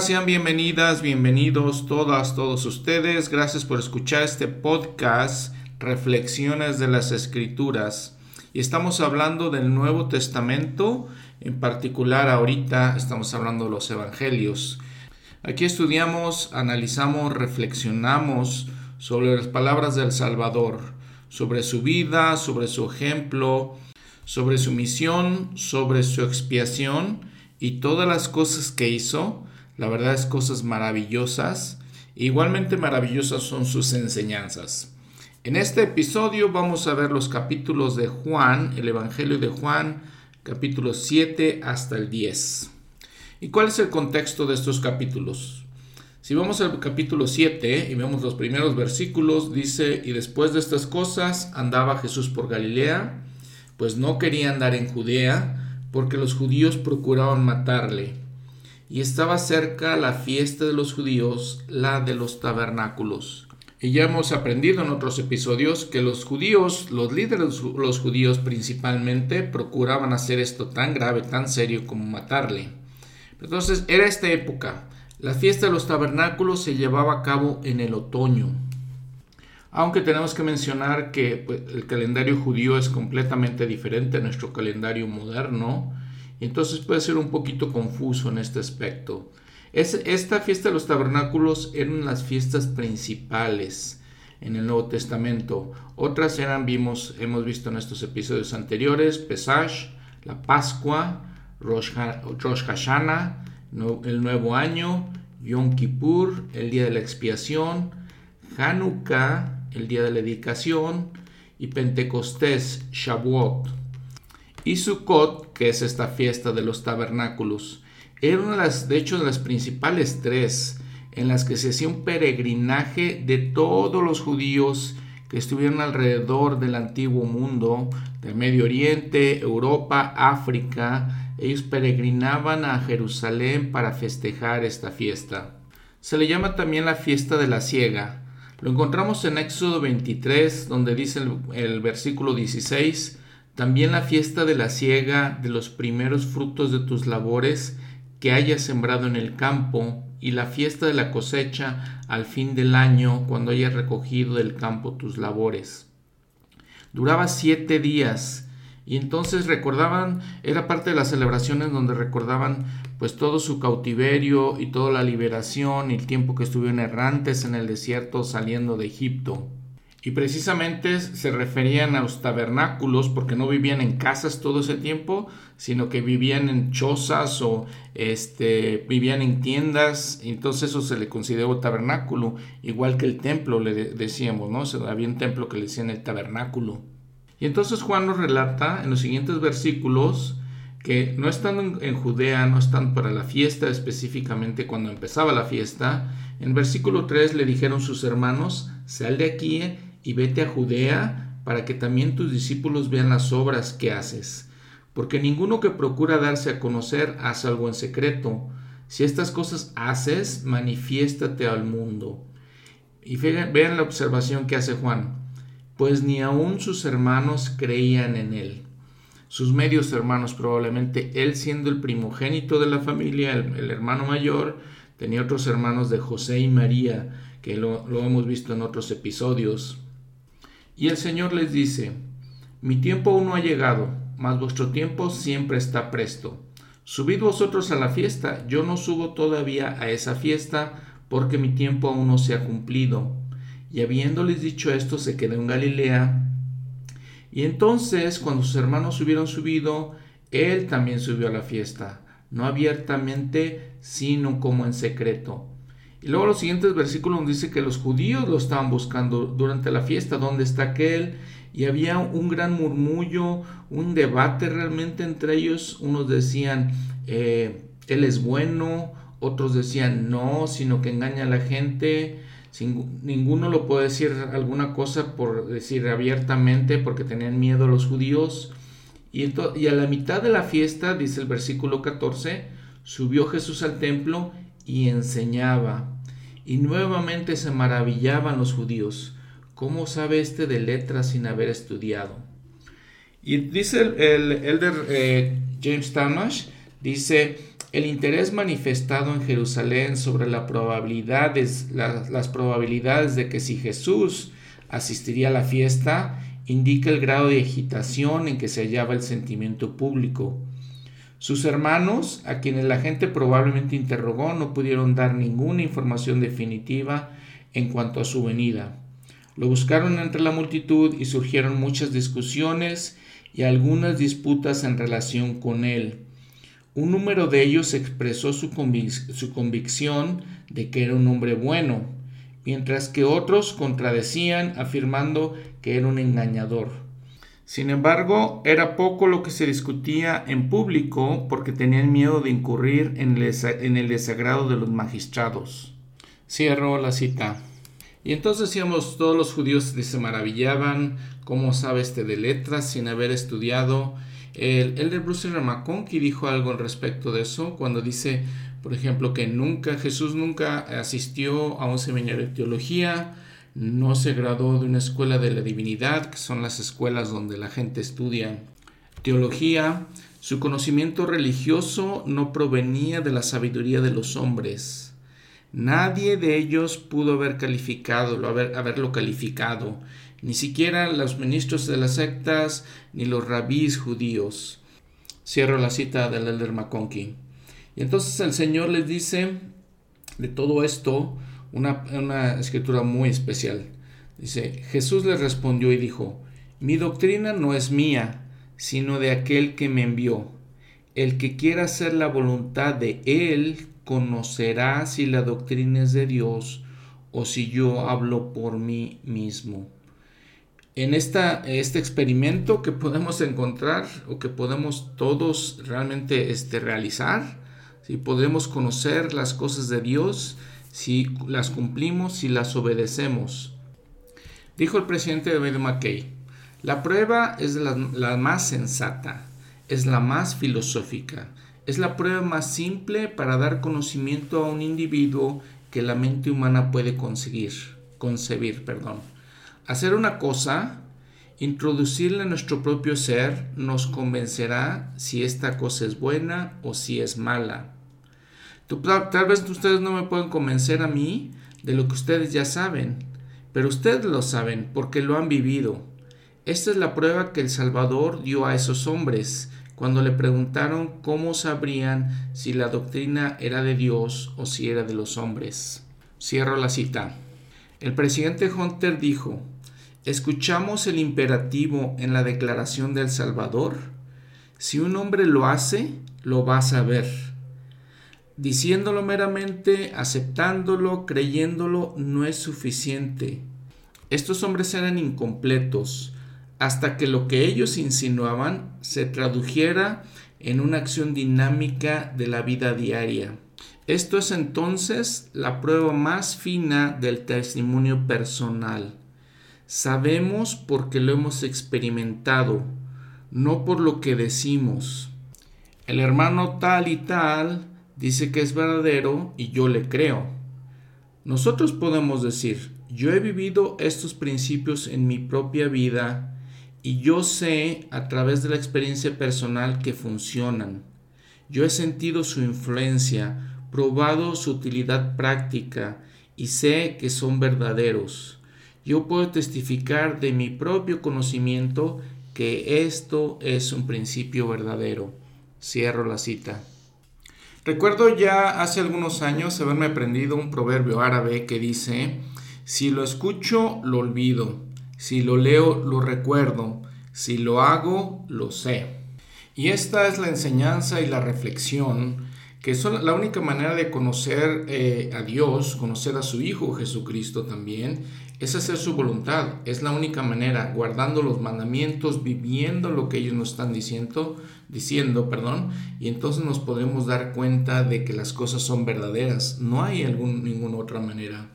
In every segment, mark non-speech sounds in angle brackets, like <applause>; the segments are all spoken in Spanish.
Sean bienvenidas, bienvenidos todas, todos ustedes. Gracias por escuchar este podcast, Reflexiones de las Escrituras. Y estamos hablando del Nuevo Testamento, en particular ahorita estamos hablando de los Evangelios. Aquí estudiamos, analizamos, reflexionamos sobre las palabras del Salvador, sobre su vida, sobre su ejemplo, sobre su misión, sobre su expiación y todas las cosas que hizo, la verdad es cosas maravillosas. Igualmente maravillosas son sus enseñanzas. En este episodio vamos a ver los capítulos de Juan, el Evangelio de Juan, capítulos 7 hasta el 10. ¿Y cuál es el contexto de estos capítulos? Si vamos al capítulo 7 y vemos los primeros versículos, dice, y después de estas cosas andaba Jesús por Galilea, pues no quería andar en Judea, porque los judíos procuraban matarle. Y estaba cerca la fiesta de los judíos, la de los tabernáculos. Y ya hemos aprendido en otros episodios que los judíos, los líderes los judíos principalmente, procuraban hacer esto tan grave, tan serio como matarle. Entonces era esta época. La fiesta de los tabernáculos se llevaba a cabo en el otoño. Aunque tenemos que mencionar que pues, el calendario judío es completamente diferente a nuestro calendario moderno, entonces puede ser un poquito confuso en este aspecto. esta fiesta de los tabernáculos eran las fiestas principales en el Nuevo Testamento. Otras eran, vimos, hemos visto en estos episodios anteriores, Pesach, la Pascua, Rosh, Hashanah, el Nuevo Año, Yom Kippur, el Día de la Expiación, Hanukkah, el día de la dedicación, y Pentecostés, Shavuot. Y Sukkot, que es esta fiesta de los tabernáculos, era una de las, de hecho, de las principales tres en las que se hacía un peregrinaje de todos los judíos que estuvieron alrededor del antiguo mundo, del Medio Oriente, Europa, África. Ellos peregrinaban a Jerusalén para festejar esta fiesta. Se le llama también la fiesta de la ciega, lo encontramos en Éxodo 23, donde dice el, versículo 16, también la fiesta de la siega de los primeros frutos de tus labores que hayas sembrado en el campo, y la fiesta de la cosecha al fin del año, cuando hayas recogido del campo tus labores. Duraba siete días, y entonces recordaban, era parte de las celebraciones donde recordaban pues todo su cautiverio y toda la liberación y el tiempo que estuvieron errantes en el desierto saliendo de Egipto. Y precisamente se referían a los tabernáculos porque no vivían en casas todo ese tiempo, sino que vivían en chozas o este, vivían en tiendas, entonces eso se le consideró tabernáculo, igual que el templo le decíamos, ¿no? había un templo que le decían el tabernáculo. Y entonces Juan nos relata en los siguientes versículos que no estando en, Judea, no están para la fiesta específicamente cuando empezaba la fiesta, en versículo 3 le dijeron sus hermanos, sal de aquí y vete a Judea para que también tus discípulos vean las obras que haces, porque ninguno que procura darse a conocer hace algo en secreto. Si estas cosas haces, manifiéstate al mundo. Y vean la observación que hace Juan, pues ni aun sus hermanos creían en él sus medios hermanos probablemente, él siendo el primogénito de la familia, el, hermano mayor, tenía otros hermanos de José y María, que lo, lo hemos visto en otros episodios. Y el Señor les dice, mi tiempo aún no ha llegado, mas vuestro tiempo siempre está presto. Subid vosotros a la fiesta, yo no subo todavía a esa fiesta, porque mi tiempo aún no se ha cumplido. Y habiéndoles dicho esto, se quedó en Galilea, y entonces, cuando sus hermanos hubieron subido, él también subió a la fiesta, no abiertamente, sino como en secreto. Y luego los siguientes versículos dice que los judíos lo estaban buscando durante la fiesta, ¿dónde está aquel? Y había un gran murmullo, un debate realmente entre ellos. Unos decían, eh, él es bueno, otros decían, no, sino que engaña a la gente ninguno lo puede decir alguna cosa por decir abiertamente porque tenían miedo los judíos. Y, y a la mitad de la fiesta, dice el versículo 14, subió Jesús al templo y enseñaba. Y nuevamente se maravillaban los judíos. ¿Cómo sabe este de letras sin haber estudiado? Y dice el, elder eh, James Tamash, dice, el interés manifestado en Jerusalén sobre las probabilidades de que si Jesús asistiría a la fiesta indica el grado de agitación en que se hallaba el sentimiento público. Sus hermanos, a quienes la gente probablemente interrogó, no pudieron dar ninguna información definitiva en cuanto a su venida. Lo buscaron entre la multitud y surgieron muchas discusiones y algunas disputas en relación con él. Un número de ellos expresó su, convicción de que era un hombre bueno, mientras que otros contradecían afirmando que era un engañador. Sin embargo, era poco lo que se discutía en público porque tenían miedo de incurrir en el desagrado de los magistrados. Cierro la cita. Y entonces decíamos, todos los judíos se maravillaban, ¿cómo sabe este de letras sin haber estudiado? El elder Bruce McConkie dijo algo al respecto de eso cuando dice, por ejemplo, que nunca, Jesús nunca asistió a un seminario de teología, no se graduó de una escuela de la divinidad, que son las escuelas donde la gente estudia teología, su conocimiento religioso no provenía de la sabiduría de los hombres, Nadie de ellos pudo haber calificado, haber, haberlo calificado, ni siquiera los ministros de las sectas ni los rabís judíos. Cierro la cita del Elder McConkie. Y entonces el Señor les dice de todo esto una, una escritura muy especial. Dice, Jesús les respondió y dijo, mi doctrina no es mía, sino de aquel que me envió. El que quiera hacer la voluntad de Él conocerá si la doctrina es de Dios o si yo hablo por mí mismo. En esta, este experimento que podemos encontrar o que podemos todos realmente este, realizar, si podemos conocer las cosas de Dios, si las cumplimos, si las obedecemos. Dijo el presidente David McKay, la prueba es la más sensata, es la más filosófica, es la prueba más simple para dar conocimiento a un individuo que la mente humana puede conseguir, concebir. Perdón. Hacer una cosa, introducirla en nuestro propio ser, nos convencerá si esta cosa es buena o si es mala. Tal vez ustedes no me pueden convencer a mí de lo que ustedes ya saben, pero ustedes lo saben porque lo han vivido. Esta es la prueba que el Salvador dio a esos hombres cuando le preguntaron cómo sabrían si la doctrina era de Dios o si era de los hombres. Cierro la cita. El presidente Hunter dijo, ¿escuchamos el imperativo en la declaración del Salvador? Si un hombre lo hace, lo va a saber. Diciéndolo meramente, aceptándolo, creyéndolo, no es suficiente. Estos hombres eran incompletos, hasta que lo que ellos insinuaban se tradujera en una acción dinámica de la vida diaria. Esto es entonces la prueba más fina del testimonio personal. Sabemos porque lo hemos experimentado, no por lo que decimos. El hermano tal y tal dice que es verdadero y yo le creo. Nosotros podemos decir, yo he vivido estos principios en mi propia vida y yo sé a través de la experiencia personal que funcionan. Yo he sentido su influencia, probado su utilidad práctica y sé que son verdaderos. Yo puedo testificar de mi propio conocimiento que esto es un principio verdadero. Cierro la cita. Recuerdo ya hace algunos años haberme aprendido un proverbio árabe que dice, si lo escucho, lo olvido si lo leo, lo recuerdo. Si lo hago, lo sé. Y esta es la enseñanza y la reflexión que es la única manera de conocer eh, a Dios, conocer a su Hijo Jesucristo también, es hacer su voluntad. Es la única manera, guardando los mandamientos, viviendo lo que ellos nos están diciendo, diciendo, perdón, y entonces nos podemos dar cuenta de que las cosas son verdaderas. No hay algún, ninguna otra manera.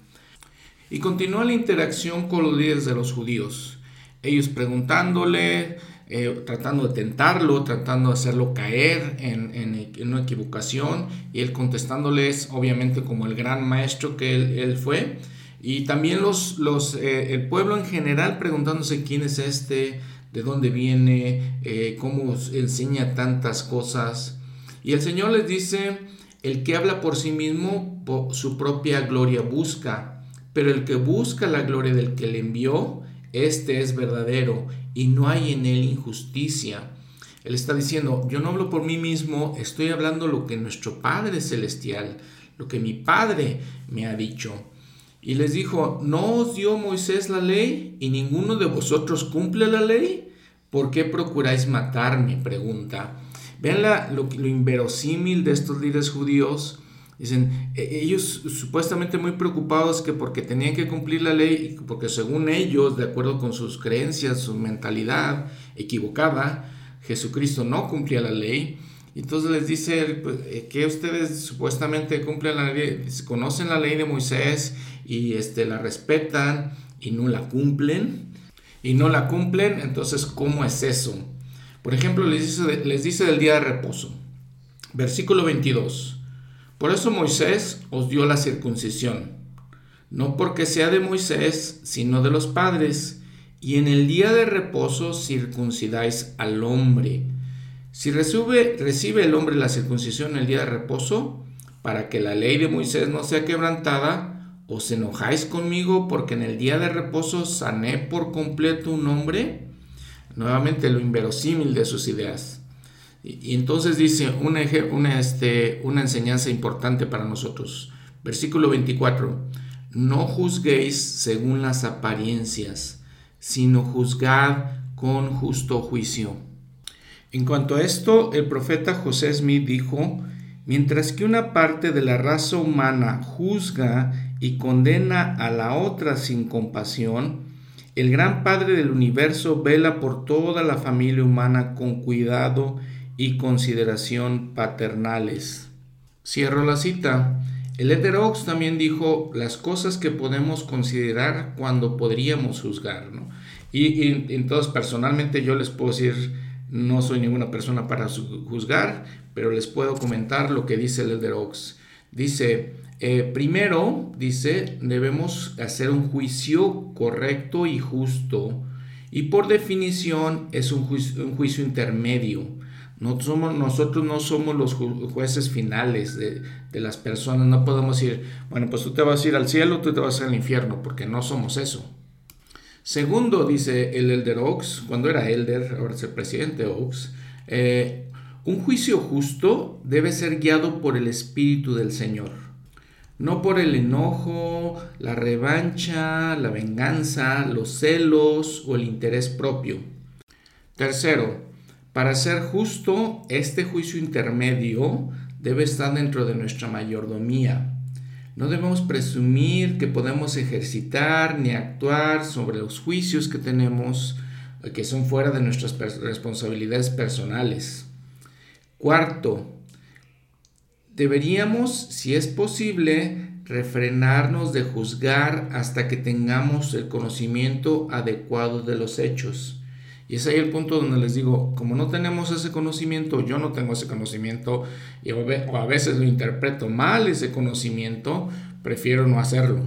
Y continúa la interacción con los líderes de los judíos. Ellos preguntándole, eh, tratando de tentarlo, tratando de hacerlo caer en, en, una equivocación, y él contestándoles, obviamente, como el gran maestro que él, fue. Y también los, los, eh, el pueblo en general preguntándose quién es este, de dónde viene, eh, cómo enseña tantas cosas. Y el Señor les dice, el que habla por sí mismo, su propia gloria busca, pero el que busca la gloria del que le envió, este es verdadero y no hay en él injusticia. Él está diciendo, yo no hablo por mí mismo, estoy hablando lo que nuestro Padre Celestial, lo que mi Padre me ha dicho. Y les dijo, ¿no os dio Moisés la ley y ninguno de vosotros cumple la ley? ¿Por qué procuráis matarme? Pregunta. Vean lo, lo inverosímil de estos líderes judíos. Dicen, e, ellos supuestamente muy preocupados que porque tenían que cumplir la ley, porque según ellos, de acuerdo con sus creencias, su mentalidad equivocada, Jesucristo no cumplía la ley. Entonces les dice pues, eh, que ustedes supuestamente cumplen la ley, conocen la ley de Moisés y este, la respetan y no la cumplen. Y no la cumplen, entonces ¿cómo es eso? Por ejemplo, les dice, les dice del día de reposo. Versículo 22. Por eso Moisés os dio la circuncisión, no porque sea de Moisés, sino de los padres y en el día de reposo circuncidáis al hombre. Si recibe, recibe el hombre la circuncisión en el día de reposo, para que la ley de Moisés no sea quebrantada, os enojáis conmigo porque en el día de reposo sané por completo un hombre. Nuevamente lo inverosímil de sus ideas. Y, entonces dice una, este, una enseñanza importante para nosotros. Versículo 24. No juzguéis según las apariencias sino juzgad con justo juicio. En cuanto a esto, el profeta José Smith dijo, mientras que una parte de la raza humana juzga y condena a la otra sin compasión, el gran Padre del universo vela por toda la familia humana con cuidado y consideración paternales. Cierro la cita. El Ox también dijo las cosas que podemos considerar cuando podríamos juzgar. ¿no? Y, entonces personalmente yo les puedo decir, no soy ninguna persona para juzgar, pero les puedo comentar lo que dice el Ox. Dice, eh, primero, dice, debemos hacer un juicio correcto y justo. Y por definición es un un juicio intermedio. No somos, nosotros no somos los jueces finales de, las personas. No podemos decir, bueno, pues tú te vas a ir al cielo, tú te vas al infierno, porque no somos eso. Segundo, dice el Elder Oaks, cuando era Elder, ahora es el presidente Oaks, eh, un juicio justo debe ser guiado por el Espíritu del Señor, no por el enojo, la revancha, la venganza, los celos o el interés propio. Tercero, para ser justo, este juicio intermedio debe estar dentro de nuestra mayordomía. No debemos presumir que podemos ejercitar ni actuar sobre los juicios que tenemos eh, que son fuera de nuestras responsabilidades personales. Cuarto, deberíamos, si es posible, refrenarnos de juzgar hasta que tengamos el conocimiento adecuado de los hechos. Y es ahí el punto donde les digo, como no tenemos ese conocimiento, yo no tengo ese conocimiento, y o a veces lo interpreto mal ese conocimiento, prefiero no hacerlo.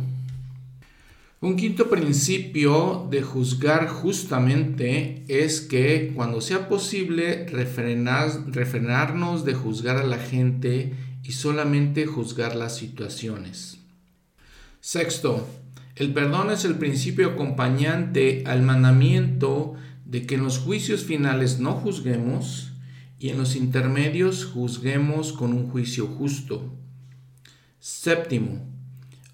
Un quinto principio de juzgar justamente es que cuando sea posible refrenar, refrenarnos de juzgar a la gente y solamente juzgar las situaciones. Sexto, el perdón es el principio acompañante al mandamiento de que en los juicios finales no juzguemos y en los intermedios juzguemos con un juicio justo. Séptimo,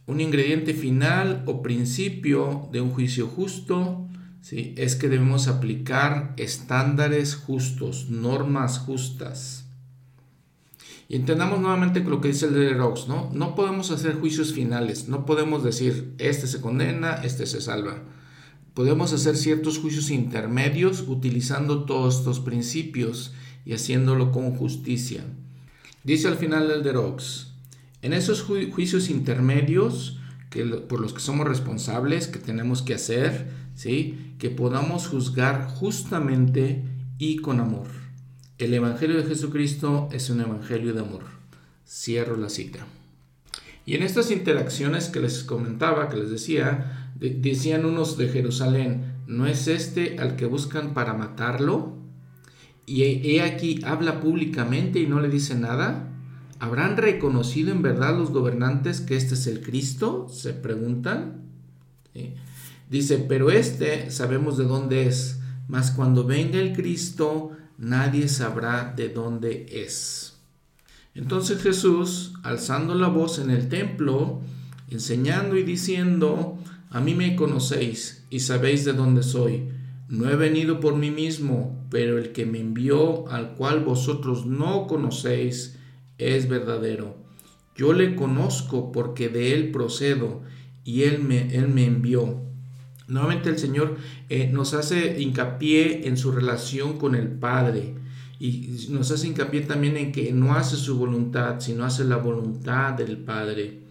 un ingrediente final o principio de un juicio justo ¿sí? es que debemos aplicar estándares justos, normas justas. Y entendamos nuevamente lo que dice el de Rox, ¿no? No podemos hacer juicios finales, no podemos decir, este se condena, este se salva Podemos hacer ciertos juicios intermedios utilizando todos estos principios y haciéndolo con justicia. Dice al final el de Rox, en esos juicios intermedios que, por los que somos responsables, que tenemos que hacer, ¿sí? que podamos juzgar justamente y con amor. El Evangelio de Jesucristo es un Evangelio de amor. Cierro la cita. Y en estas interacciones que les comentaba, que les decía, decían unos de Jerusalén, ¿no es este al que buscan para matarlo? y he aquí habla públicamente y no le dice nada. ¿Habrán reconocido en verdad los gobernantes que este es el Cristo? Se preguntan. Dice, pero este sabemos de dónde es, mas cuando venga el Cristo nadie sabrá de dónde es. Entonces Jesús, alzando la voz en el templo, enseñando y diciendo, a mí me conocéis y sabéis de dónde soy. No he venido por mí mismo, pero el que me envió, al cual vosotros no conocéis, es verdadero. Yo le conozco porque de él procedo y él me, él me envió. Nuevamente el Señor eh, nos hace hincapié en su relación con el Padre y nos hace hincapié también en que no hace su voluntad, sino hace la voluntad del Padre.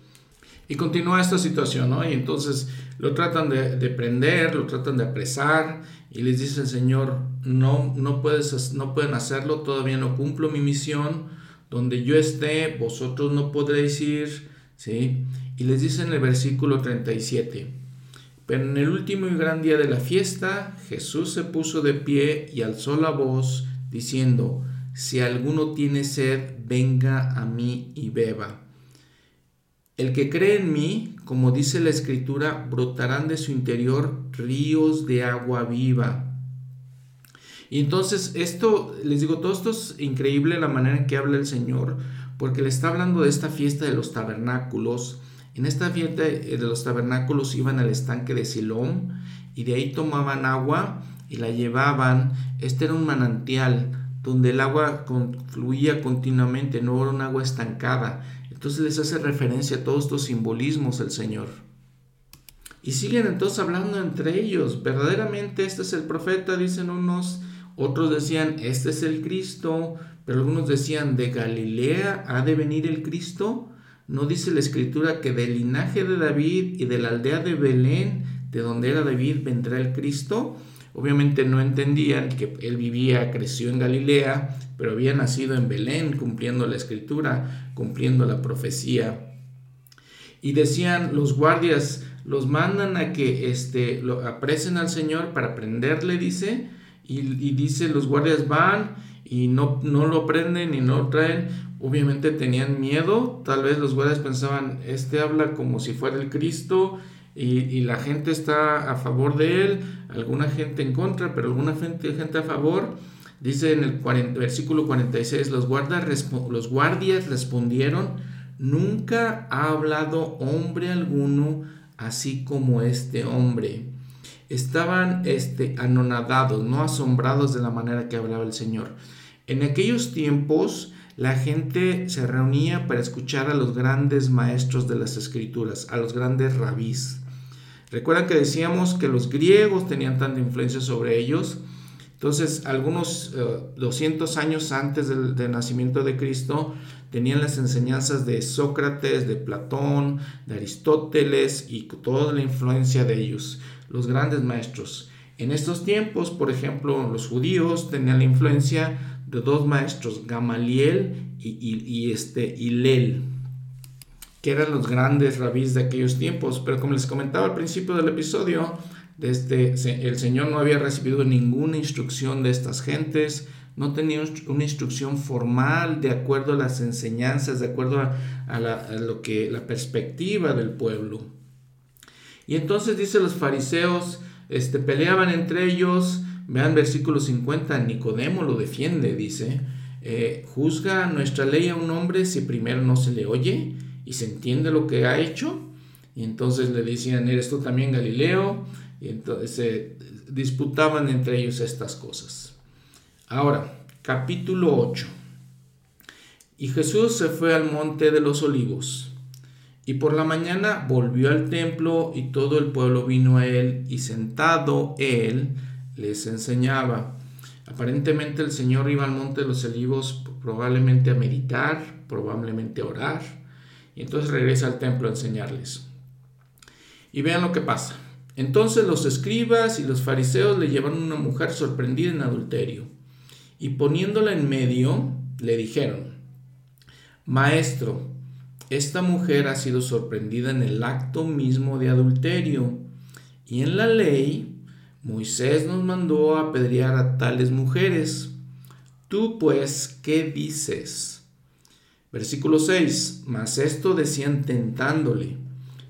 Y continúa esta situación, ¿no? Y entonces lo tratan de, de, prender, lo tratan de apresar y les dice el Señor, no, no, puedes, no pueden hacerlo, todavía no cumplo mi misión, donde yo esté, vosotros no podréis ir, ¿sí? Y les dice en el versículo 37, pero en el último y gran día de la fiesta, Jesús se puso de pie y alzó la voz, diciendo, si alguno tiene sed, venga a mí y beba. El que cree en mí, como dice la escritura, brotarán de su interior ríos de agua viva. Y entonces esto, les digo, todo esto es increíble la manera en que habla el Señor, porque le está hablando de esta fiesta de los tabernáculos. En esta fiesta de los tabernáculos iban al estanque de Silón y de ahí tomaban agua y la llevaban. Este era un manantial donde el agua fluía continuamente, no era un agua estancada. Entonces les hace referencia a todos estos simbolismos el Señor. Y siguen entonces hablando entre ellos. Verdaderamente este es el profeta, dicen unos. Otros decían, este es el Cristo. Pero algunos decían, ¿de Galilea ha de venir el Cristo? ¿No dice la escritura que del linaje de David y de la aldea de Belén, de donde era David, vendrá el Cristo? Obviamente no entendían que él vivía, creció en Galilea, pero había nacido en Belén, cumpliendo la escritura, cumpliendo la profecía. Y decían los guardias, los mandan a que este, lo apresen al Señor para prenderle, dice, y, dice, los guardias van y no, no lo prenden y no lo traen. Obviamente tenían miedo, tal vez los guardias pensaban, este habla como si fuera el Cristo y, la gente está a favor de él, alguna gente en contra, pero alguna gente, a favor. Dice en el versículo 46, los, los guardias respondieron, nunca ha hablado hombre alguno así como este hombre. Estaban este, anonadados, no asombrados de la manera que hablaba el Señor. En aquellos tiempos la gente se reunía para escuchar a los grandes maestros de las escrituras, a los grandes rabís. Recuerdan que decíamos que los griegos tenían tanta influencia sobre ellos. Entonces, algunos 200 eh, años antes del, nacimiento de Cristo, tenían las enseñanzas de Sócrates, de Platón, de Aristóteles y toda la influencia de ellos, los grandes maestros. En estos tiempos, por ejemplo, los judíos tenían la influencia de dos maestros, Gamaliel y, este, Hillel que eran los grandes rabís de aquellos tiempos. Pero como les comentaba al principio del episodio, desde, el Señor no había recibido ninguna instrucción de estas gentes, no tenía una instrucción formal de acuerdo a las enseñanzas, de acuerdo a, lo que, la perspectiva del pueblo. Y entonces dice los fariseos, este, peleaban entre ellos, vean versículo 50, Nicodemo lo defiende, dice, eh, juzga nuestra ley a un hombre si primero no se le oye y se entiende lo que ha hecho. Y entonces le decían, ¿eres tú también Galileo? Y entonces se disputaban entre ellos estas cosas. Ahora, capítulo 8. Y Jesús se fue al monte de los olivos. Y por la mañana volvió al templo y todo el pueblo vino a él y sentado él les enseñaba. Aparentemente el Señor iba al monte de los olivos probablemente a meditar, probablemente a orar y entonces regresa al templo a enseñarles. Y vean lo que pasa. Entonces los escribas y los fariseos le llevaron una mujer sorprendida en adulterio. Y poniéndola en medio, le dijeron, Maestro, esta mujer ha sido sorprendida en el acto mismo de adulterio. Y en la ley, Moisés nos mandó a apedrear a tales mujeres. Tú pues, ¿qué dices? Versículo 6. Mas esto decían tentándole,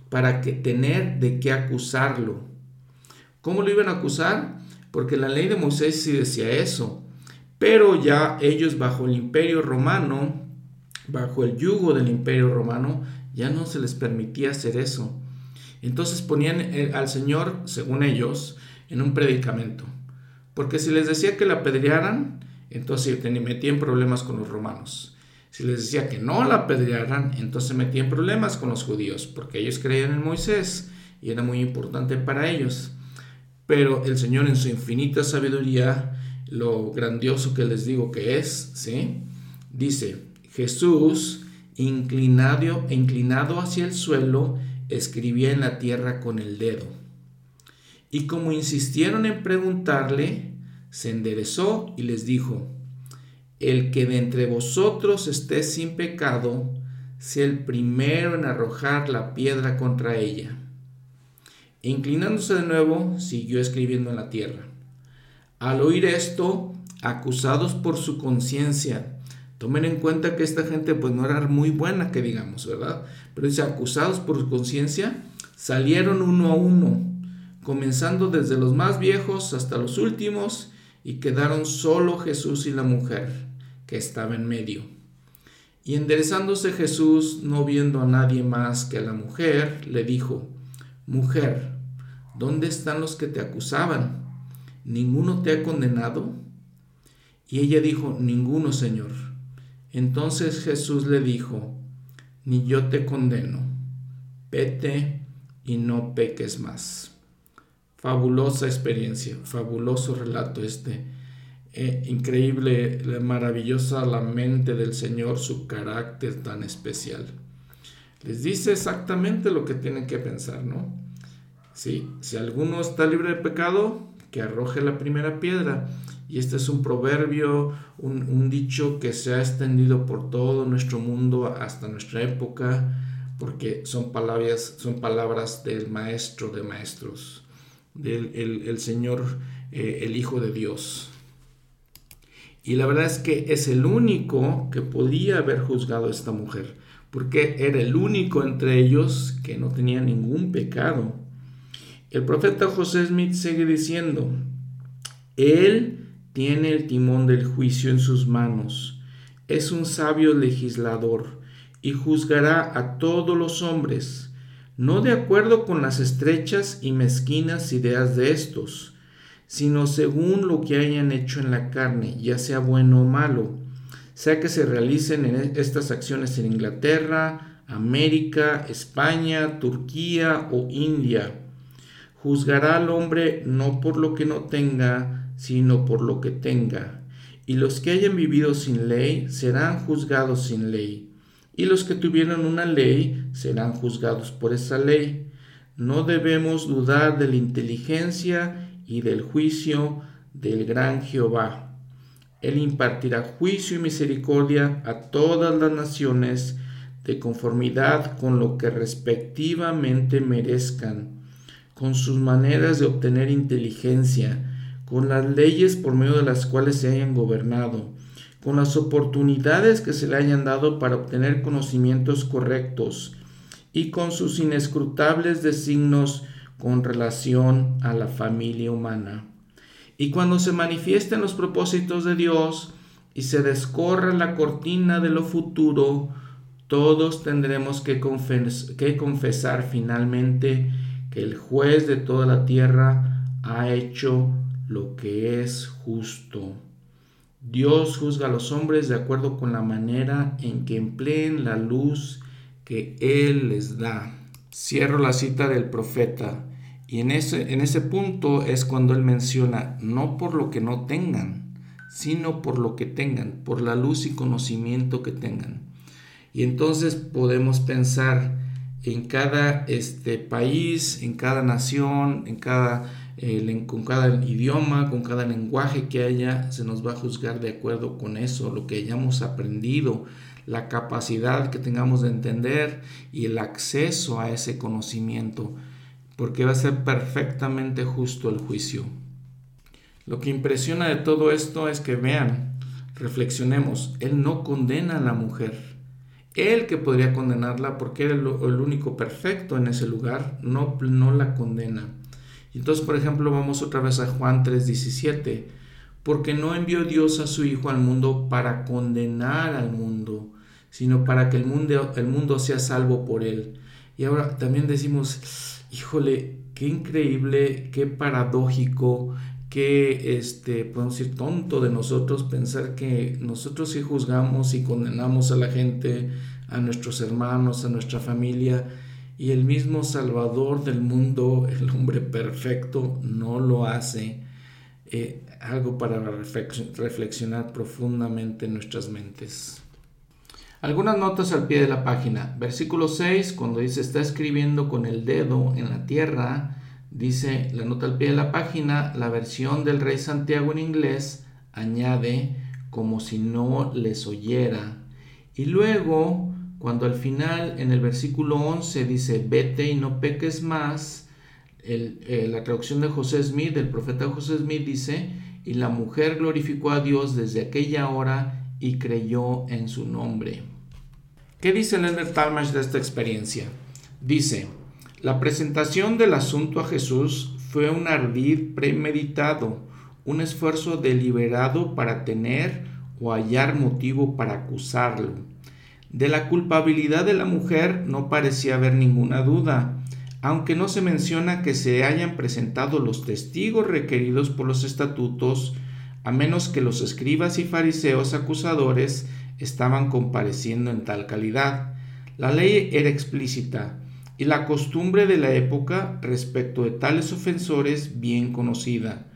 para que tener de qué acusarlo. ¿Cómo lo iban a acusar? Porque la ley de Moisés sí decía eso. Pero ya ellos bajo el imperio romano, bajo el yugo del imperio romano, ya no se les permitía hacer eso. Entonces ponían eh, al Señor, según ellos, en un predicamento. Porque si les decía que la apedrearan, entonces metían problemas con los romanos. Si les decía que no la apedrearan, entonces metían problemas con los judíos, porque ellos creían en Moisés y era muy importante para ellos. Pero el Señor en su infinita sabiduría, lo grandioso que les digo que es, ¿sí? Dice, Jesús, inclinado, inclinado hacia el suelo, escribía en la tierra con el dedo. Y como insistieron en preguntarle, se enderezó y les dijo, El que de entre vosotros esté sin pecado, sea el primero en arrojar la piedra contra ella. E inclinándose de nuevo, siguió escribiendo en la tierra. Al oír esto, acusados por su conciencia, Tomen en cuenta que esta gente pues no era muy buena, que digamos, ¿verdad? Pero dice, acusados por su conciencia, salieron uno a uno, comenzando desde los más viejos hasta los últimos, y quedaron solo Jesús y la mujer, que estaba en medio. Y enderezándose Jesús, no viendo a nadie más que a la mujer, le dijo, Mujer, ¿dónde están los que te acusaban? ¿Ninguno te ha condenado? Y ella dijo, Ninguno, Señor. Entonces Jesús le dijo, ni yo te condeno, vete y no peques más. Fabulosa experiencia, fabuloso relato este. Eh, increíble, maravillosa la mente del Señor, su carácter tan especial. Les dice exactamente lo que tienen que pensar, ¿no? Sí, si alguno está libre de pecado, que arroje la primera piedra. Y este es un proverbio, un, dicho que se ha extendido por todo nuestro mundo hasta nuestra época, porque son palabras, son palabras del maestro de maestros, del el, Señor, eh, el Hijo de Dios. Y la verdad es que es el único que podía haber juzgado a esta mujer, porque era el único entre ellos que no tenía ningún pecado. El profeta José Smith sigue diciendo, Él tiene el timón del juicio en sus manos, es un sabio legislador y juzgará a todos los hombres, no de acuerdo con las estrechas y mezquinas ideas de estos, sino según lo que hayan hecho en la carne, ya sea bueno o malo, sea que se realicen en estas acciones en Inglaterra, América, España, Turquía o India. Juzgará al hombre no por lo que no tenga, sino por lo que tenga. Y los que hayan vivido sin ley serán juzgados sin ley. Y los que tuvieron una ley serán juzgados por esa ley. No debemos dudar de la inteligencia y del juicio del gran Jehová. Él impartirá juicio y misericordia a todas las naciones de conformidad con lo que respectivamente merezcan, con sus maneras de obtener inteligencia, con las leyes por medio de las cuales se hayan gobernado, con las oportunidades que se le hayan dado para obtener conocimientos correctos y con sus inescrutables designos con relación a la familia humana. Y cuando se manifiesten los propósitos de Dios y se descorra la cortina de lo futuro, todos tendremos que, confesar finalmente que el juez de toda la tierra ha hecho lo que es justo. Dios juzga a los hombres de acuerdo con la manera en que empleen la luz que Él les da. Cierro la cita del profeta y en ese, en ese punto es cuando Él menciona, no por lo que no tengan, sino por lo que tengan, por la luz y conocimiento que tengan. Y entonces podemos pensar en cada este, país, en cada nación, en cada con cada idioma, con cada lenguaje que haya, se nos va a juzgar de acuerdo con eso, lo que hayamos aprendido, la capacidad que tengamos de entender y el acceso a ese conocimiento, porque va a ser perfectamente justo el juicio. Lo que impresiona de todo esto es que vean, reflexionemos, Él no condena a la mujer. Él que podría condenarla porque era el, único perfecto en ese lugar, no, no la condena. Entonces, por ejemplo, vamos otra vez a Juan 3:17, porque no envió Dios a su Hijo al mundo para condenar al mundo, sino para que el mundo, el mundo sea salvo por él. Y ahora también decimos, híjole, qué increíble, qué paradójico, qué, este, podemos decir, tonto de nosotros pensar que nosotros sí juzgamos y condenamos a la gente, a nuestros hermanos, a nuestra familia, y el mismo Salvador del mundo, el hombre perfecto, no lo hace. Eh, algo para reflexionar profundamente en nuestras mentes. Algunas notas al pie de la página. Versículo 6, cuando dice está escribiendo con el dedo en la tierra, dice la nota al pie de la página, la versión del Rey Santiago en inglés añade como si no les oyera. Y luego, cuando al final en el versículo 11 dice vete y no peques más, eh, la traducción de José Smith, del profeta José Smith dice, y la mujer glorificó a Dios desde aquella hora y creyó en su nombre. ¿Qué dice Leonard Talmage de esta experiencia? Dice, la presentación del asunto a Jesús fue un ardid premeditado, un esfuerzo deliberado para tener o hallar motivo para acusarlo. De la culpabilidad de la mujer no parecía haber ninguna duda, aunque no se menciona que se hayan presentado los testigos requeridos por los estatutos, a menos que los escribas y fariseos acusadores estaban compareciendo en tal calidad. La ley era explícita y la costumbre de la época respecto de tales ofensores bien conocida.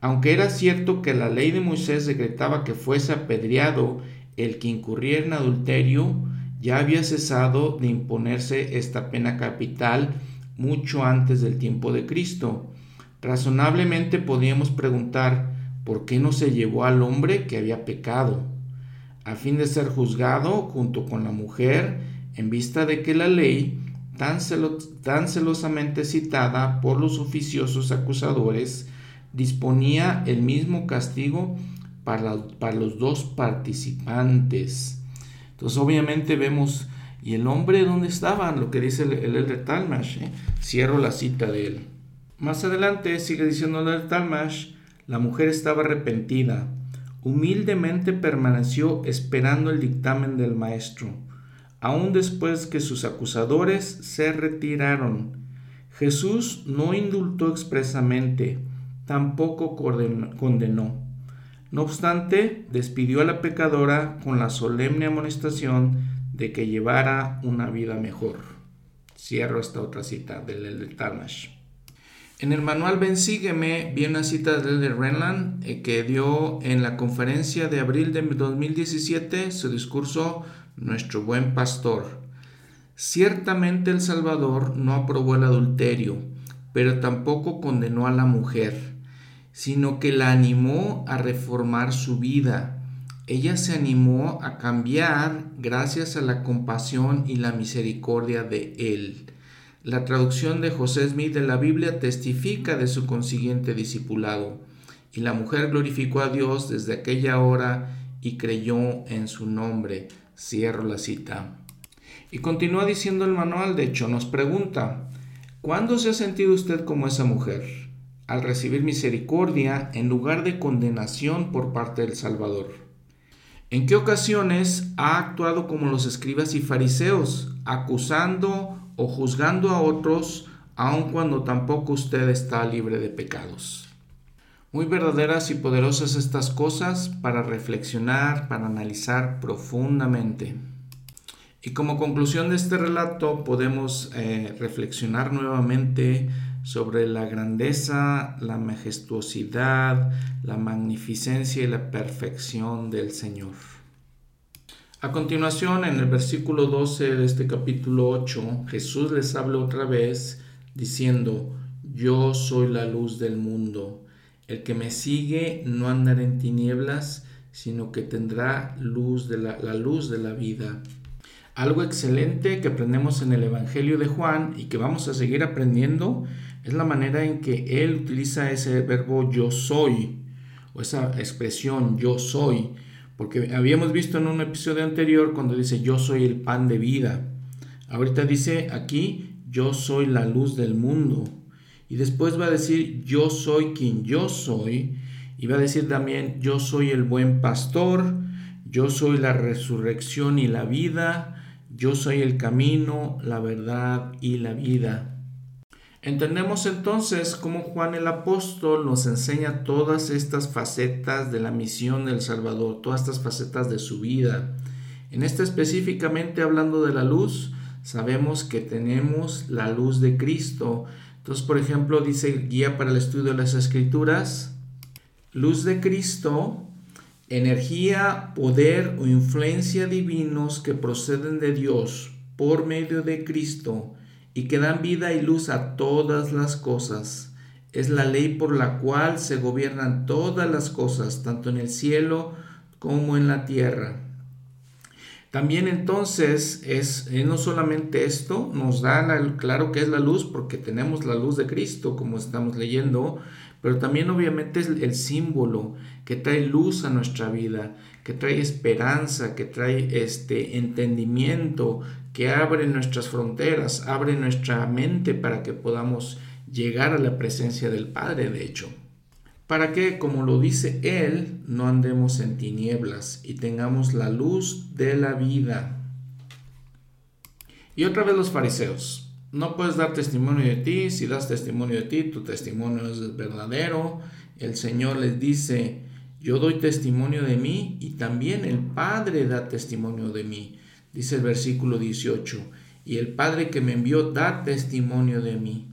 Aunque era cierto que la ley de Moisés decretaba que fuese apedreado el que incurriera en adulterio, ya había cesado de imponerse esta pena capital mucho antes del tiempo de Cristo. Razonablemente podíamos preguntar por qué no se llevó al hombre que había pecado a fin de ser juzgado junto con la mujer en vista de que la ley, tan, celosamente citada por los oficiosos acusadores, disponía el mismo castigo para, para los dos participantes. Entonces obviamente vemos, ¿y el hombre dónde estaba? Lo que dice el, el Talmash. ¿eh? Cierro la cita de él. Más adelante sigue diciendo el Talmash, la mujer estaba arrepentida humildemente permaneció esperando el dictamen del maestro, aun después que sus acusadores se retiraron. Jesús no indultó expresamente, tampoco condenó. No obstante, despidió a la pecadora con la solemne amonestación de que llevara una vida mejor. Cierro esta otra cita del Tarnash. En el manual Ven Sígueme vi una cita de Renland eh, que dio en la conferencia de abril de 2017 su discurso Nuestro buen pastor. Ciertamente el Salvador no aprobó el adulterio, pero tampoco condenó a la mujer, sino que la animó a reformar su vida. Ella se animó a cambiar gracias a la compasión y la misericordia de Él. La traducción de José Smith de la Biblia testifica de su consiguiente discipulado. Y la mujer glorificó a Dios desde aquella hora y creyó en su nombre. Cierro la cita. Y continúa diciendo el manual, de hecho, nos pregunta, ¿cuándo se ha sentido usted como esa mujer? Al recibir misericordia en lugar de condenación por parte del Salvador. ¿En qué ocasiones ha actuado como los escribas y fariseos, acusando o juzgando a otros aun cuando tampoco usted está libre de pecados. Muy verdaderas y poderosas estas cosas para reflexionar, para analizar profundamente. Y como conclusión de este relato podemos eh, reflexionar nuevamente sobre la grandeza, la majestuosidad, la magnificencia y la perfección del Señor. A continuación, en el versículo 12 de este capítulo 8, Jesús les habla otra vez diciendo, Yo soy la luz del mundo. El que me sigue no andará en tinieblas, sino que tendrá luz de la, la luz de la vida. Algo excelente que aprendemos en el Evangelio de Juan y que vamos a seguir aprendiendo es la manera en que él utiliza ese verbo yo soy o esa expresión yo soy Porque habíamos visto en un episodio anterior cuando dice yo soy el pan de vida. Ahorita dice aquí yo soy la luz del mundo. Y después va a decir yo soy quien yo soy. Y va a decir también yo soy el buen pastor. Yo soy la resurrección y la vida. Yo soy el camino, la verdad y la vida. Entendemos entonces cómo Juan el apóstol nos enseña todas estas facetas de la misión del Salvador, todas estas facetas de su vida. En este específicamente hablando de la luz, sabemos que tenemos la luz de Cristo. Entonces, por ejemplo, dice Guía para el Estudio de las Escrituras, luz de Cristo energía, poder o influencia divinos que proceden de Dios por medio de Cristo y que dan vida y luz a todas las cosas. Es la ley por la cual se gobiernan todas las cosas, tanto en el cielo como en la tierra. También entonces es no solamente esto, nos da claro que es la luz porque tenemos la luz de Cristo, como estamos leyendo, pero también obviamente es el símbolo que trae luz a nuestra vida, que trae esperanza, que trae este entendimiento, que abre nuestras fronteras, abre nuestra mente para que podamos llegar a la presencia del Padre, de hecho. Para que, como lo dice Él, no andemos en tinieblas y tengamos la luz de la vida. Y otra vez los fariseos. No puedes dar testimonio de ti. Si das testimonio de ti, tu testimonio es verdadero. El Señor les dice, yo doy testimonio de mí y también el Padre da testimonio de mí. Dice el versículo 18. Y el Padre que me envió da testimonio de mí.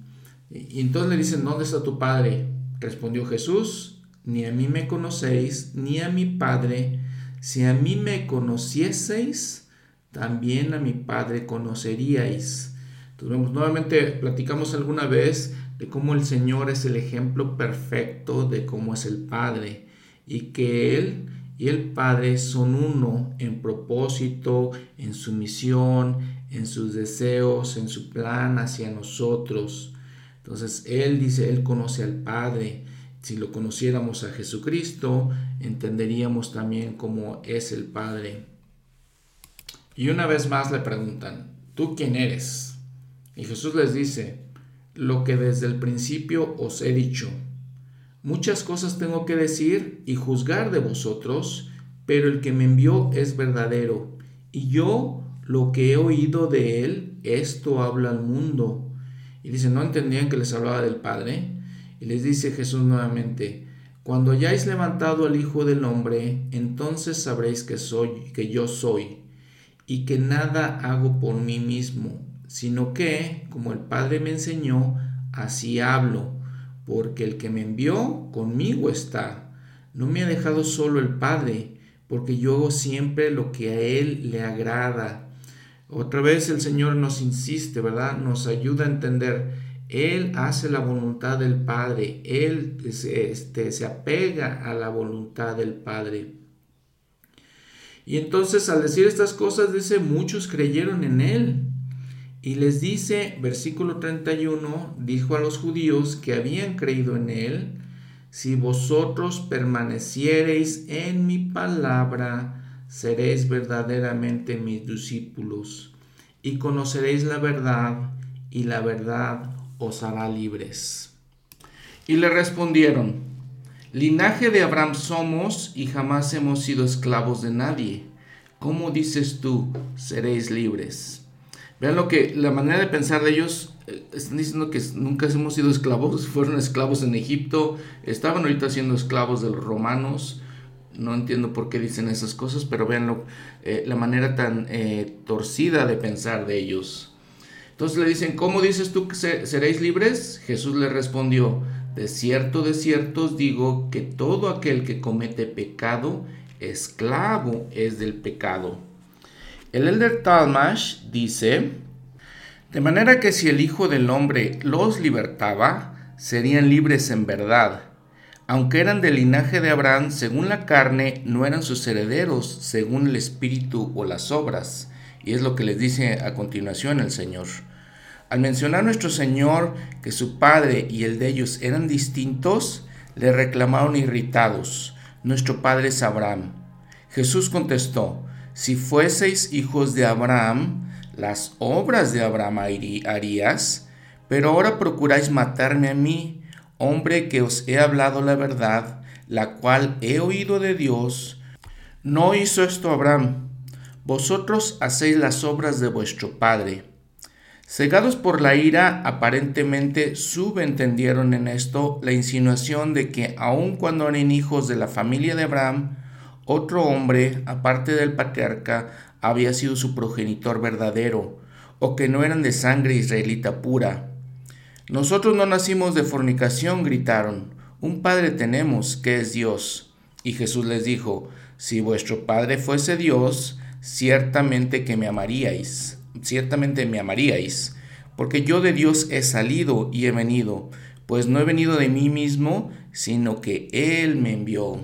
Y entonces le dicen, ¿dónde está tu Padre? Respondió Jesús, ni a mí me conocéis, ni a mi Padre. Si a mí me conocieseis, también a mi Padre conoceríais. Entonces, nuevamente platicamos alguna vez de cómo el Señor es el ejemplo perfecto de cómo es el Padre y que Él y el Padre son uno en propósito, en su misión, en sus deseos, en su plan hacia nosotros. Entonces Él dice, Él conoce al Padre. Si lo conociéramos a Jesucristo, entenderíamos también cómo es el Padre. Y una vez más le preguntan, ¿tú quién eres? Y Jesús les dice, lo que desde el principio os he dicho. Muchas cosas tengo que decir y juzgar de vosotros, pero el que me envió es verdadero, y yo lo que he oído de él, esto habla al mundo. Y dice, ¿no entendían que les hablaba del Padre? Y les dice Jesús nuevamente, cuando hayáis levantado al Hijo del Hombre, entonces sabréis que soy, que yo soy, y que nada hago por mí mismo sino que, como el Padre me enseñó, así hablo, porque el que me envió conmigo está. No me ha dejado solo el Padre, porque yo hago siempre lo que a Él le agrada. Otra vez el Señor nos insiste, ¿verdad? Nos ayuda a entender. Él hace la voluntad del Padre, Él este, se apega a la voluntad del Padre. Y entonces al decir estas cosas, dice, muchos creyeron en Él. Y les dice, versículo 31, dijo a los judíos que habían creído en él, si vosotros permaneciereis en mi palabra, seréis verdaderamente mis discípulos, y conoceréis la verdad, y la verdad os hará libres. Y le respondieron, linaje de Abraham somos y jamás hemos sido esclavos de nadie. ¿Cómo dices tú, seréis libres? Vean lo que la manera de pensar de ellos eh, están diciendo que nunca hemos sido esclavos, <laughs> fueron esclavos en Egipto, estaban ahorita siendo esclavos de los romanos. No entiendo por qué dicen esas cosas, pero vean eh, la manera tan eh, torcida de pensar de ellos. Entonces le dicen, ¿cómo dices tú que seréis libres? Jesús le respondió, de cierto, de cierto os digo que todo aquel que comete pecado, esclavo es del pecado. El Elder Talmash dice, de manera que si el Hijo del Hombre los libertaba, serían libres en verdad. Aunque eran del linaje de Abraham, según la carne, no eran sus herederos, según el espíritu o las obras. Y es lo que les dice a continuación el Señor. Al mencionar nuestro Señor que su Padre y el de ellos eran distintos, le reclamaron irritados, nuestro Padre es Abraham. Jesús contestó, si fueseis hijos de Abraham, las obras de Abraham harías, pero ahora procuráis matarme a mí, hombre que os he hablado la verdad, la cual he oído de Dios. No hizo esto Abraham. Vosotros hacéis las obras de vuestro padre. Cegados por la ira, aparentemente subentendieron en esto la insinuación de que aun cuando eran hijos de la familia de Abraham, otro hombre, aparte del patriarca, había sido su progenitor verdadero, o que no eran de sangre israelita pura. Nosotros no nacimos de fornicación, gritaron. Un Padre tenemos, que es Dios. Y Jesús les dijo, si vuestro Padre fuese Dios, ciertamente que me amaríais, ciertamente me amaríais, porque yo de Dios he salido y he venido, pues no he venido de mí mismo, sino que Él me envió.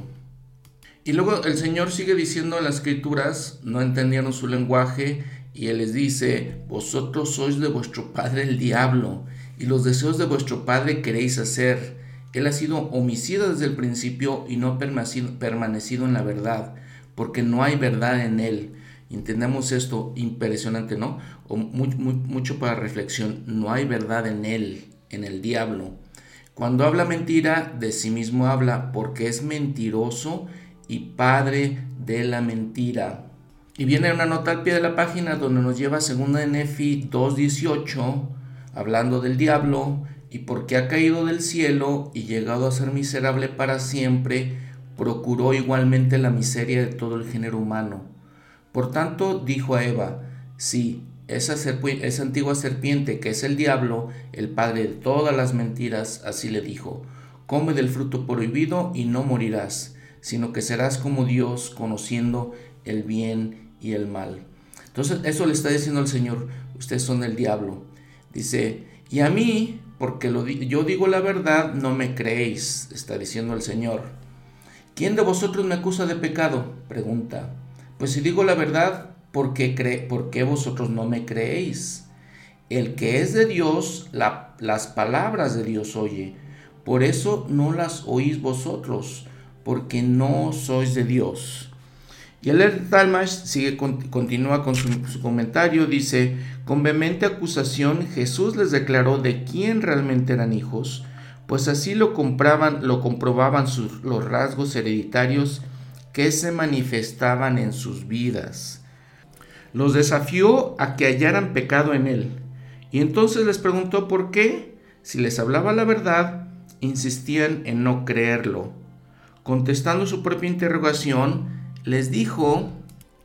Y luego el Señor sigue diciendo en las escrituras, no entendieron su lenguaje, y Él les dice, vosotros sois de vuestro padre el diablo, y los deseos de vuestro padre queréis hacer. Él ha sido homicida desde el principio y no ha permanecido, en la verdad, porque no hay verdad en Él. Entendemos esto impresionante, ¿no? O mucho para reflexión. No hay verdad en Él, en el diablo. Cuando habla mentira, de sí mismo habla, porque es mentiroso y padre de la mentira. Y viene una nota al pie de la página donde nos lleva segunda de Nefi 2.18, hablando del diablo y porque ha caído del cielo y llegado a ser miserable para siempre, procuró igualmente la miseria de todo el género humano. Por tanto, dijo a Eva, sí, esa, esa antigua serpiente que es el diablo, el padre de todas las mentiras, así le dijo, come del fruto prohibido y no morirás sino que serás como Dios conociendo el bien y el mal. Entonces eso le está diciendo el Señor, ustedes son el diablo. Dice, y a mí, porque yo digo la verdad, no me creéis, está diciendo el Señor. ¿Quién de vosotros me acusa de pecado? Pregunta. Pues si digo la verdad, ¿por qué, cree, ¿por qué vosotros no me creéis? El que es de Dios, las palabras de Dios oye. Por eso no las oís vosotros porque no sois de Dios. Y el Talmash sigue, continúa con su, comentario, dice, con vehemente acusación Jesús les declaró de quién realmente eran hijos, pues así lo, compraban, lo comprobaban sus, los rasgos hereditarios que se manifestaban en sus vidas. Los desafió a que hallaran pecado en él, y entonces les preguntó por qué, si les hablaba la verdad, insistían en no creerlo contestando su propia interrogación, les dijo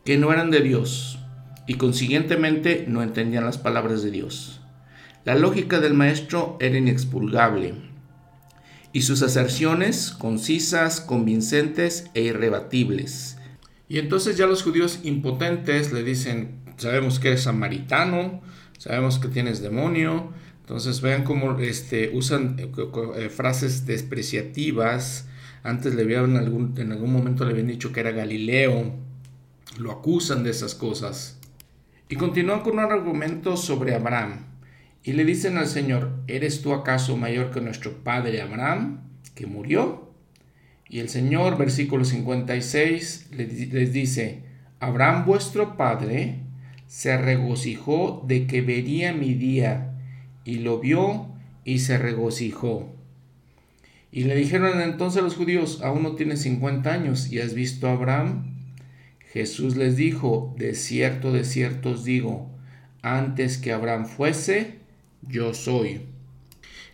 que no eran de Dios y consiguientemente no entendían las palabras de Dios. La lógica del maestro era inexpulgable y sus aserciones concisas, convincentes e irrebatibles. Y entonces ya los judíos impotentes le dicen, sabemos que eres samaritano, sabemos que tienes demonio, entonces vean cómo este, usan eh, eh, frases despreciativas, antes le habían algún, en algún momento le habían dicho que era Galileo. Lo acusan de esas cosas. Y continúan con un argumento sobre Abraham. Y le dicen al Señor, ¿eres tú acaso mayor que nuestro padre Abraham, que murió? Y el Señor, versículo 56, les dice, Abraham vuestro padre se regocijó de que vería mi día, y lo vio y se regocijó. Y le dijeron entonces a los judíos, aún no tienes 50 años y has visto a Abraham. Jesús les dijo, de cierto, de cierto os digo, antes que Abraham fuese, yo soy.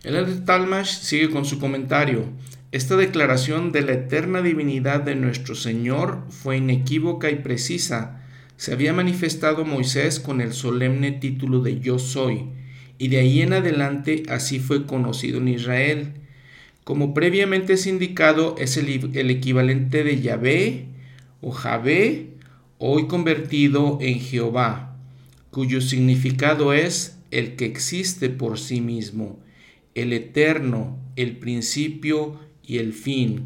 El Talmash sigue con su comentario. Esta declaración de la eterna divinidad de nuestro Señor fue inequívoca y precisa. Se había manifestado Moisés con el solemne título de Yo soy, y de ahí en adelante así fue conocido en Israel. Como previamente es indicado, es el, equivalente de Yahvé o Javé, hoy convertido en Jehová, cuyo significado es el que existe por sí mismo, el eterno, el principio y el fin.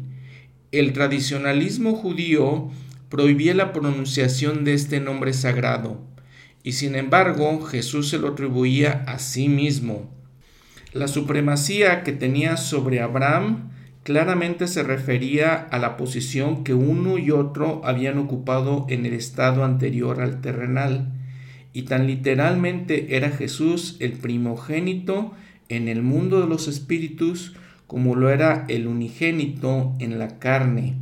El tradicionalismo judío prohibía la pronunciación de este nombre sagrado, y sin embargo Jesús se lo atribuía a sí mismo. La supremacía que tenía sobre Abraham claramente se refería a la posición que uno y otro habían ocupado en el estado anterior al terrenal, y tan literalmente era Jesús el primogénito en el mundo de los espíritus como lo era el unigénito en la carne.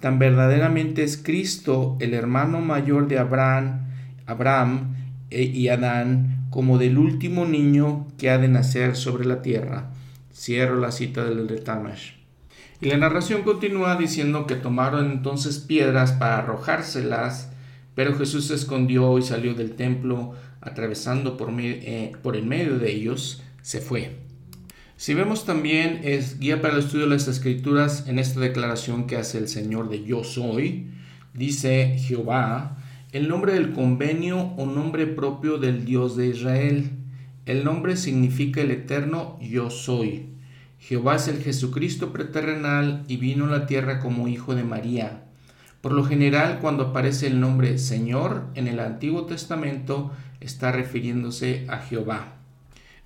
Tan verdaderamente es Cristo el hermano mayor de Abraham, Abraham e, y Adán como del último niño que ha de nacer sobre la tierra. Cierro la cita del de Tamash. Y la narración continúa diciendo que tomaron entonces piedras para arrojárselas, pero Jesús se escondió y salió del templo, atravesando por, eh, por el medio de ellos, se fue. Si vemos también es guía para el estudio de las escrituras en esta declaración que hace el Señor de yo soy, dice Jehová, el nombre del convenio o nombre propio del Dios de Israel. El nombre significa el eterno yo soy. Jehová es el Jesucristo preterrenal y vino a la tierra como hijo de María. Por lo general, cuando aparece el nombre Señor en el Antiguo Testamento, está refiriéndose a Jehová.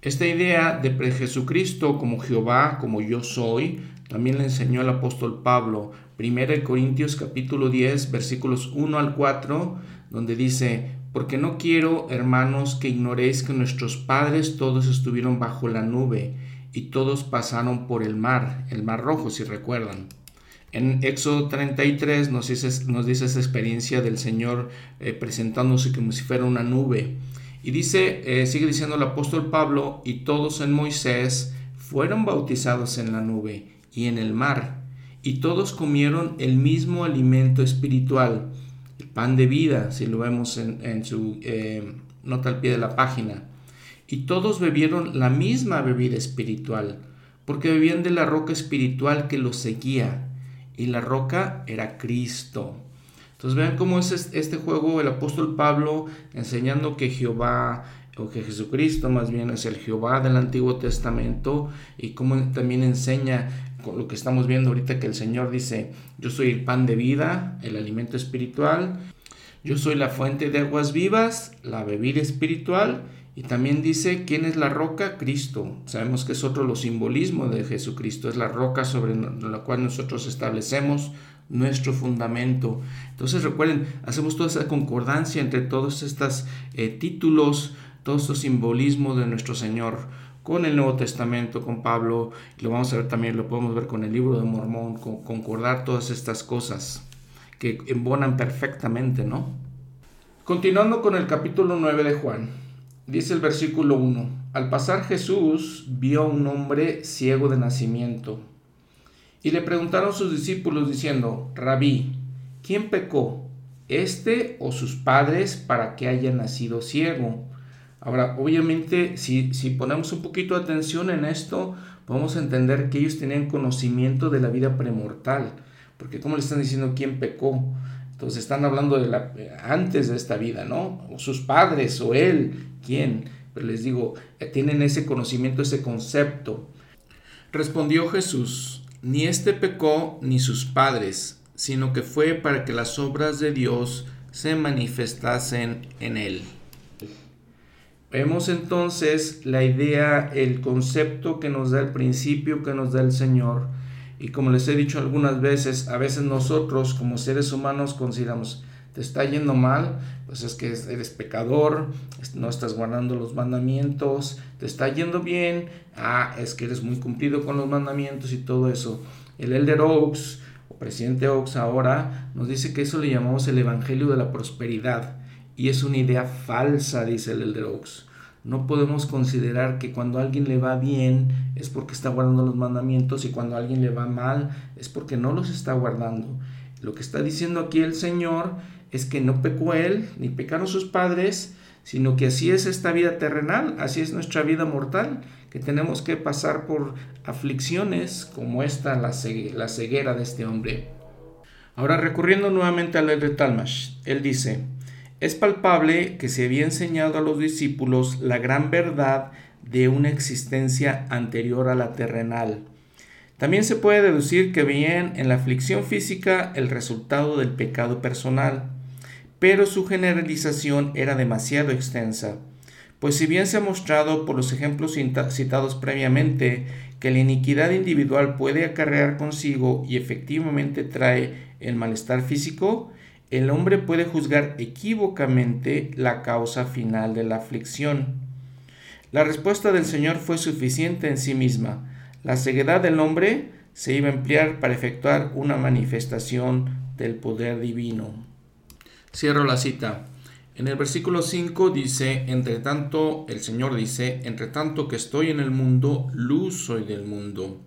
Esta idea de Jesucristo como Jehová, como yo soy, también le enseñó el apóstol Pablo, 1 Corintios capítulo 10, versículos 1 al 4, donde dice, porque no quiero, hermanos, que ignoréis que nuestros padres todos estuvieron bajo la nube y todos pasaron por el mar, el mar rojo, si recuerdan. En Éxodo 33 nos dice, nos dice esa experiencia del Señor eh, presentándose como si fuera una nube. Y dice, eh, sigue diciendo el apóstol Pablo, y todos en Moisés fueron bautizados en la nube y en el mar, y todos comieron el mismo alimento espiritual, pan de vida, si lo vemos en, su eh, nota al pie de la página, y todos bebieron la misma bebida espiritual, porque bebían de la roca espiritual que los seguía, y la roca era Cristo. Entonces vean cómo es este juego el apóstol Pablo enseñando que Jehová o que Jesucristo más bien es el Jehová del Antiguo Testamento y cómo también enseña lo que estamos viendo ahorita que el Señor dice, yo soy el pan de vida, el alimento espiritual, yo soy la fuente de aguas vivas, la bebida espiritual y también dice, ¿quién es la roca? Cristo. Sabemos que es otro lo simbolismo de Jesucristo, es la roca sobre la cual nosotros establecemos nuestro fundamento. Entonces recuerden, hacemos toda esa concordancia entre todos estos eh, títulos, todos estos simbolismos de nuestro Señor con el Nuevo Testamento, con Pablo, lo vamos a ver también, lo podemos ver con el libro de Mormón, con, concordar todas estas cosas que embonan perfectamente, ¿no? Continuando con el capítulo 9 de Juan, dice el versículo 1, al pasar Jesús vio a un hombre ciego de nacimiento y le preguntaron sus discípulos diciendo, Rabí, ¿quién pecó, este o sus padres, para que haya nacido ciego? Ahora, obviamente, si, si ponemos un poquito de atención en esto, podemos entender que ellos tenían conocimiento de la vida premortal, porque como le están diciendo quién pecó, entonces están hablando de la antes de esta vida, ¿no? O sus padres o él, quién. Pero les digo, eh, tienen ese conocimiento, ese concepto. Respondió Jesús, ni éste pecó ni sus padres, sino que fue para que las obras de Dios se manifestasen en él. Vemos entonces la idea, el concepto que nos da el principio que nos da el Señor. Y como les he dicho algunas veces, a veces nosotros como seres humanos consideramos, te está yendo mal, pues es que eres pecador, no estás guardando los mandamientos, te está yendo bien, ah, es que eres muy cumplido con los mandamientos y todo eso. El Elder Oaks, o presidente Oaks ahora, nos dice que eso le llamamos el Evangelio de la Prosperidad. Y es una idea falsa, dice el Elder Oaks. No podemos considerar que cuando a alguien le va bien es porque está guardando los mandamientos y cuando a alguien le va mal es porque no los está guardando. Lo que está diciendo aquí el Señor es que no pecó él, ni pecaron sus padres, sino que así es esta vida terrenal, así es nuestra vida mortal, que tenemos que pasar por aflicciones como esta, la, ceguera de este hombre. Ahora recurriendo nuevamente al de Talmash, él dice, es palpable que se había enseñado a los discípulos la gran verdad de una existencia anterior a la terrenal. También se puede deducir que veían en la aflicción física el resultado del pecado personal pero su generalización era demasiado extensa, pues si bien se ha mostrado por los ejemplos citados previamente que la iniquidad individual puede acarrear consigo y efectivamente trae el malestar físico, el hombre puede juzgar equívocamente la causa final de la aflicción. La respuesta del Señor fue suficiente en sí misma. La ceguedad del hombre se iba a emplear para efectuar una manifestación del poder divino. Cierro la cita. En el versículo 5 dice, entre tanto, el Señor dice, entre tanto que estoy en el mundo, luz soy del mundo.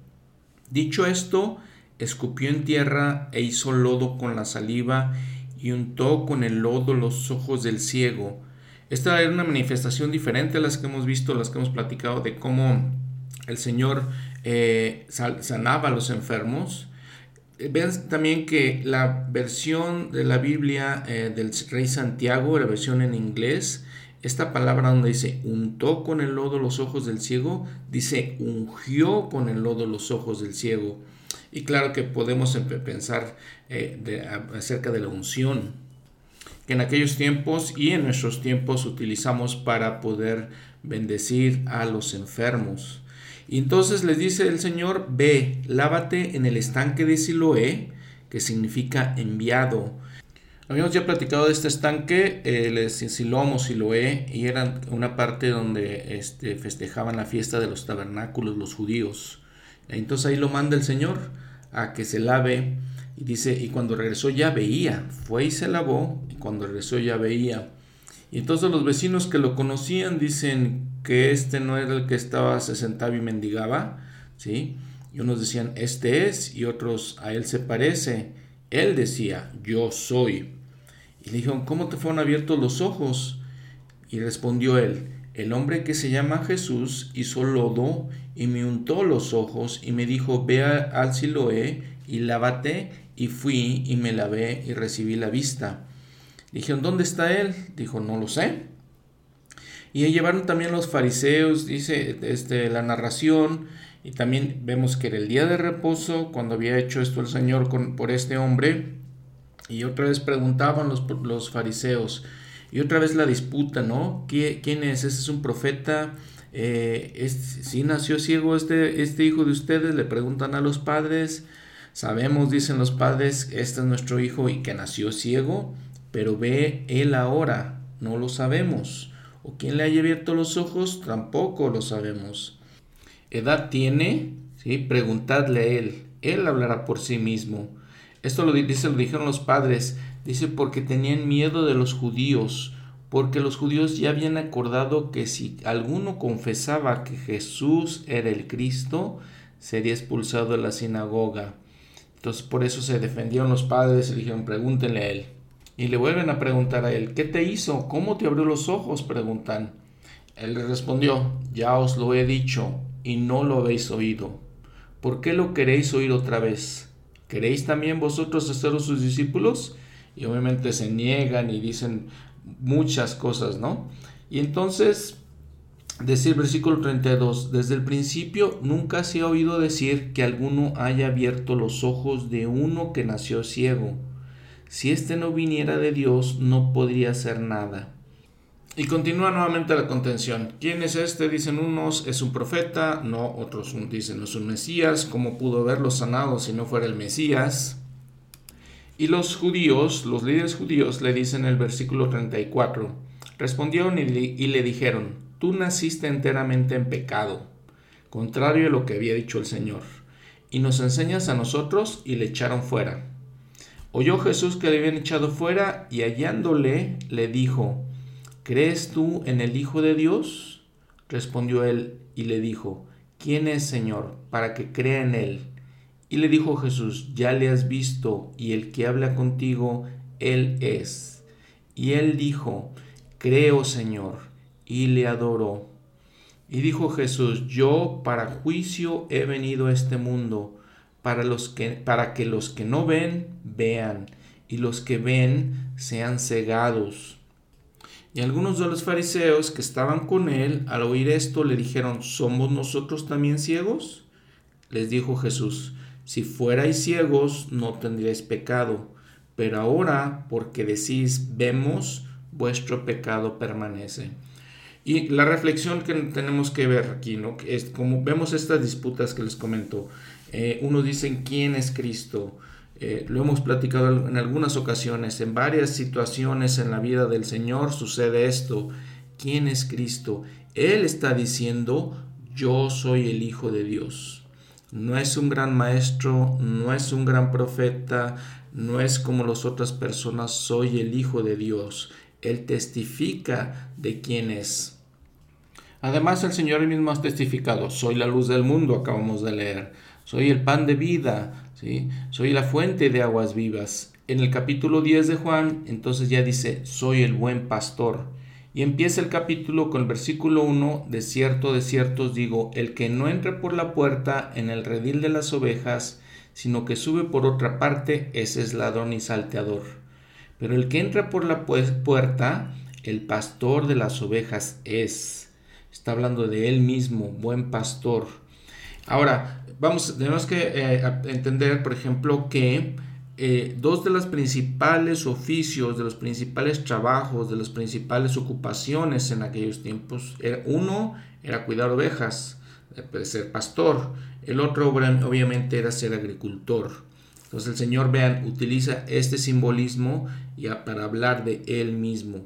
Dicho esto, escupió en tierra e hizo lodo con la saliva y untó con el lodo los ojos del ciego. Esta era una manifestación diferente a las que hemos visto, las que hemos platicado de cómo el Señor eh, sanaba a los enfermos. Eh, vean también que la versión de la Biblia eh, del rey Santiago, la versión en inglés, esta palabra donde dice untó con el lodo los ojos del ciego, dice ungió con el lodo los ojos del ciego. Y claro que podemos pensar eh, acerca de la unción, que en aquellos tiempos y en nuestros tiempos utilizamos para poder bendecir a los enfermos. Y entonces les dice el Señor, ve, lávate en el estanque de Siloé, que significa enviado. Habíamos ya platicado de este estanque, Siloam o Siloé, y era una parte donde este, festejaban la fiesta de los tabernáculos los judíos. Entonces ahí lo manda el Señor a que se lave y dice, y cuando regresó ya veía, fue y se lavó, y cuando regresó ya veía. Y entonces los vecinos que lo conocían dicen que este no era el que estaba, se sentaba y mendigaba, ¿sí? Y unos decían, este es, y otros, a él se parece. Él decía, yo soy. Y le dijeron, ¿cómo te fueron abiertos los ojos? Y respondió él, el hombre que se llama Jesús hizo lodo y me untó los ojos y me dijo, ve al Siloé y lávate. Y fui y me lavé y recibí la vista. Dijeron, ¿dónde está él? Dijo, no lo sé. Y llevaron también los fariseos, dice este, la narración, y también vemos que era el día de reposo, cuando había hecho esto el Señor por este hombre, y otra vez preguntaban los, los fariseos, y otra vez la disputa, ¿no? ¿Quién es? ¿Ese es un profeta? Eh, si nació ciego este, este hijo de ustedes? Le preguntan a los padres. Sabemos, dicen los padres, este es nuestro hijo y que nació ciego, pero ve él ahora, no lo sabemos. O quién le haya abierto los ojos, tampoco lo sabemos. ¿Edad tiene? ¿Sí? Preguntadle a él, él hablará por sí mismo. Esto lo, dice, lo dijeron los padres, dice porque tenían miedo de los judíos, porque los judíos ya habían acordado que si alguno confesaba que Jesús era el Cristo, sería expulsado de la sinagoga. Entonces por eso se defendieron los padres y dijeron, pregúntenle a él. Y le vuelven a preguntar a él, ¿qué te hizo? ¿Cómo te abrió los ojos? Preguntan. Él le respondió, ya os lo he dicho y no lo habéis oído. ¿Por qué lo queréis oír otra vez? ¿Queréis también vosotros ser sus discípulos? Y obviamente se niegan y dicen muchas cosas, ¿no? Y entonces, decir versículo 32, desde el principio nunca se ha oído decir que alguno haya abierto los ojos de uno que nació ciego si éste no viniera de Dios, no podría hacer nada. Y continúa nuevamente la contención. ¿Quién es este? Dicen unos, es un profeta, no, otros dicen, es un Mesías. ¿Cómo pudo haberlo sanado si no fuera el Mesías? Y los judíos, los líderes judíos, le dicen en el versículo 34, respondieron y le dijeron, tú naciste enteramente en pecado, contrario a lo que había dicho el Señor, y nos enseñas a nosotros y le echaron fuera. Oyó Jesús que le habían echado fuera y hallándole le dijo, ¿crees tú en el Hijo de Dios? Respondió él y le dijo, ¿quién es Señor para que crea en él? Y le dijo Jesús, ya le has visto y el que habla contigo, él es. Y él dijo, creo Señor, y le adoró. Y dijo Jesús, yo para juicio he venido a este mundo para, los que, para que los que no ven vean y los que ven sean cegados. Y algunos de los fariseos que estaban con él, al oír esto, le dijeron, ¿somos nosotros también ciegos? Les dijo Jesús, si fuerais ciegos no tendríais pecado, pero ahora, porque decís, vemos, vuestro pecado permanece. Y la reflexión que tenemos que ver aquí, ¿no? Es como vemos estas disputas que les comento. Eh, uno dice quién es Cristo. Eh, lo hemos platicado en algunas ocasiones, en varias situaciones en la vida del Señor sucede esto. ¿Quién es Cristo? Él está diciendo, yo soy el Hijo de Dios. No es un gran maestro, no es un gran profeta, no es como las otras personas, soy el Hijo de Dios. Él testifica de quién es. Además, el Señor mismo ha testificado, soy la luz del mundo, acabamos de leer, soy el pan de vida, ¿sí? soy la fuente de aguas vivas. En el capítulo 10 de Juan, entonces ya dice, soy el buen pastor. Y empieza el capítulo con el versículo 1, de cierto, de cierto os digo, el que no entre por la puerta en el redil de las ovejas, sino que sube por otra parte, ese es ladrón y salteador. Pero el que entra por la puerta, el pastor de las ovejas es. Está hablando de él mismo, buen pastor. Ahora, vamos, tenemos que eh, entender, por ejemplo, que eh, dos de los principales oficios, de los principales trabajos, de las principales ocupaciones en aquellos tiempos, uno era cuidar ovejas, eh, ser pastor, el otro obviamente era ser agricultor. Entonces el Señor, vean, utiliza este simbolismo ya para hablar de Él mismo.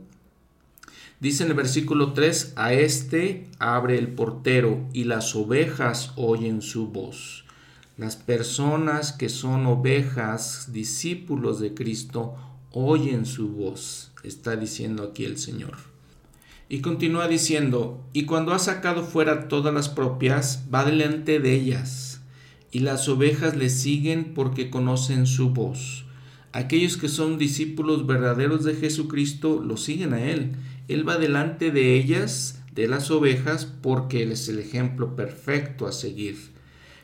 Dice en el versículo 3, a este abre el portero y las ovejas oyen su voz. Las personas que son ovejas, discípulos de Cristo, oyen su voz, está diciendo aquí el Señor. Y continúa diciendo, y cuando ha sacado fuera todas las propias, va delante de ellas, y las ovejas le siguen porque conocen su voz. Aquellos que son discípulos verdaderos de Jesucristo lo siguen a Él. Él va delante de ellas, de las ovejas, porque Él es el ejemplo perfecto a seguir.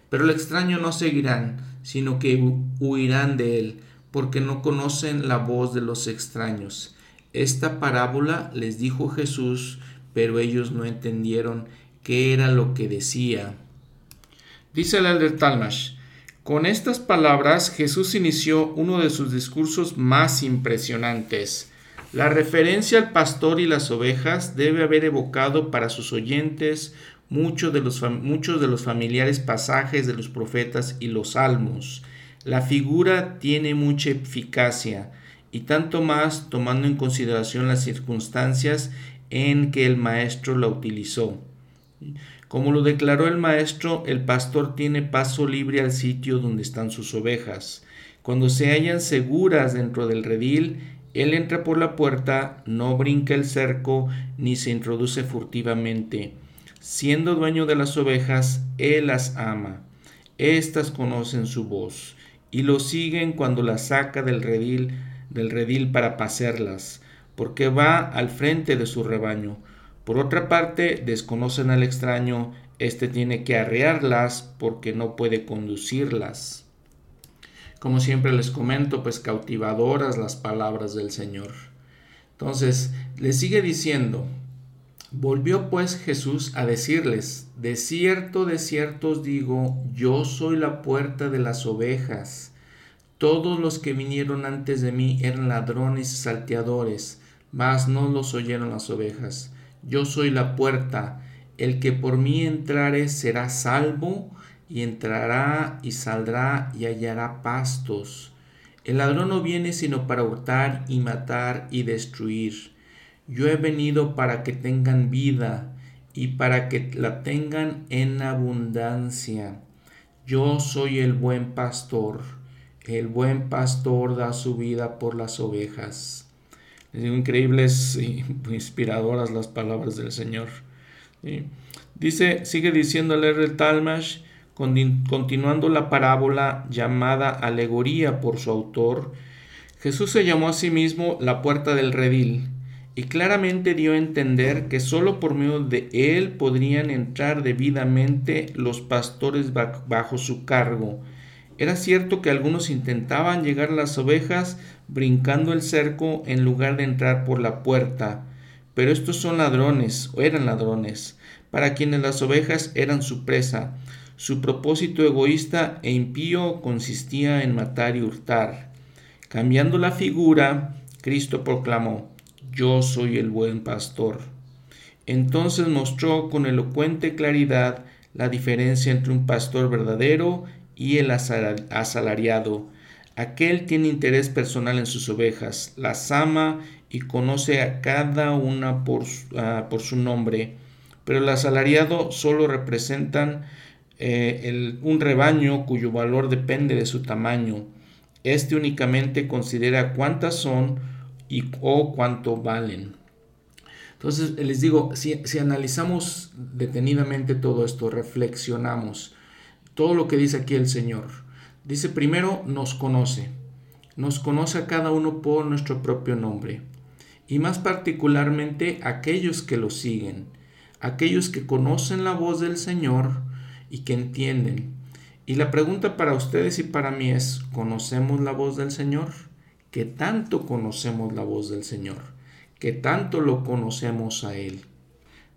Pero el extraño no seguirán, sino que huirán de él, porque no conocen la voz de los extraños. Esta parábola les dijo Jesús, pero ellos no entendieron qué era lo que decía. Dice el elder Talmash, con estas palabras Jesús inició uno de sus discursos más impresionantes. La referencia al pastor y las ovejas debe haber evocado para sus oyentes muchos de, los, muchos de los familiares pasajes de los profetas y los salmos. La figura tiene mucha eficacia y tanto más tomando en consideración las circunstancias en que el maestro la utilizó. Como lo declaró el maestro, el pastor tiene paso libre al sitio donde están sus ovejas. Cuando se hallan seguras dentro del redil, él entra por la puerta, no brinca el cerco ni se introduce furtivamente. Siendo dueño de las ovejas, Él las ama. Estas conocen su voz y lo siguen cuando las saca del redil, del redil para pasearlas, porque va al frente de su rebaño. Por otra parte, desconocen al extraño, éste tiene que arrearlas porque no puede conducirlas. Como siempre les comento, pues cautivadoras las palabras del Señor. Entonces, le sigue diciendo, Volvió pues Jesús a decirles, De cierto, de cierto os digo, yo soy la puerta de las ovejas. Todos los que vinieron antes de mí eran ladrones y salteadores, mas no los oyeron las ovejas. Yo soy la puerta, el que por mí entrare será salvo, y entrará y saldrá y hallará pastos. El ladrón no viene sino para hurtar y matar y destruir. Yo he venido para que tengan vida y para que la tengan en abundancia. Yo soy el buen pastor. El buen pastor da su vida por las ovejas. Increíbles y <laughs> inspiradoras las palabras del Señor. Dice, sigue diciendo el Talmash, continuando la parábola llamada alegoría por su autor, Jesús se llamó a sí mismo la puerta del redil y claramente dio a entender que sólo por medio de él podrían entrar debidamente los pastores bajo su cargo. Era cierto que algunos intentaban llegar a las ovejas brincando el cerco en lugar de entrar por la puerta, pero estos son ladrones, o eran ladrones, para quienes las ovejas eran su presa. Su propósito egoísta e impío consistía en matar y hurtar. Cambiando la figura, Cristo proclamó, yo soy el buen pastor. Entonces mostró con elocuente claridad la diferencia entre un pastor verdadero y el asalariado. Aquel tiene interés personal en sus ovejas, las ama y conoce a cada una por, ah, por su nombre, pero el asalariado solo representan eh, un rebaño cuyo valor depende de su tamaño. Este únicamente considera cuántas son y o cuánto valen. Entonces, les digo, si, si analizamos detenidamente todo esto, reflexionamos, todo lo que dice aquí el Señor, dice primero, nos conoce, nos conoce a cada uno por nuestro propio nombre, y más particularmente aquellos que lo siguen, aquellos que conocen la voz del Señor y que entienden. Y la pregunta para ustedes y para mí es, ¿conocemos la voz del Señor? ¿Qué tanto conocemos la voz del Señor? que tanto lo conocemos a Él.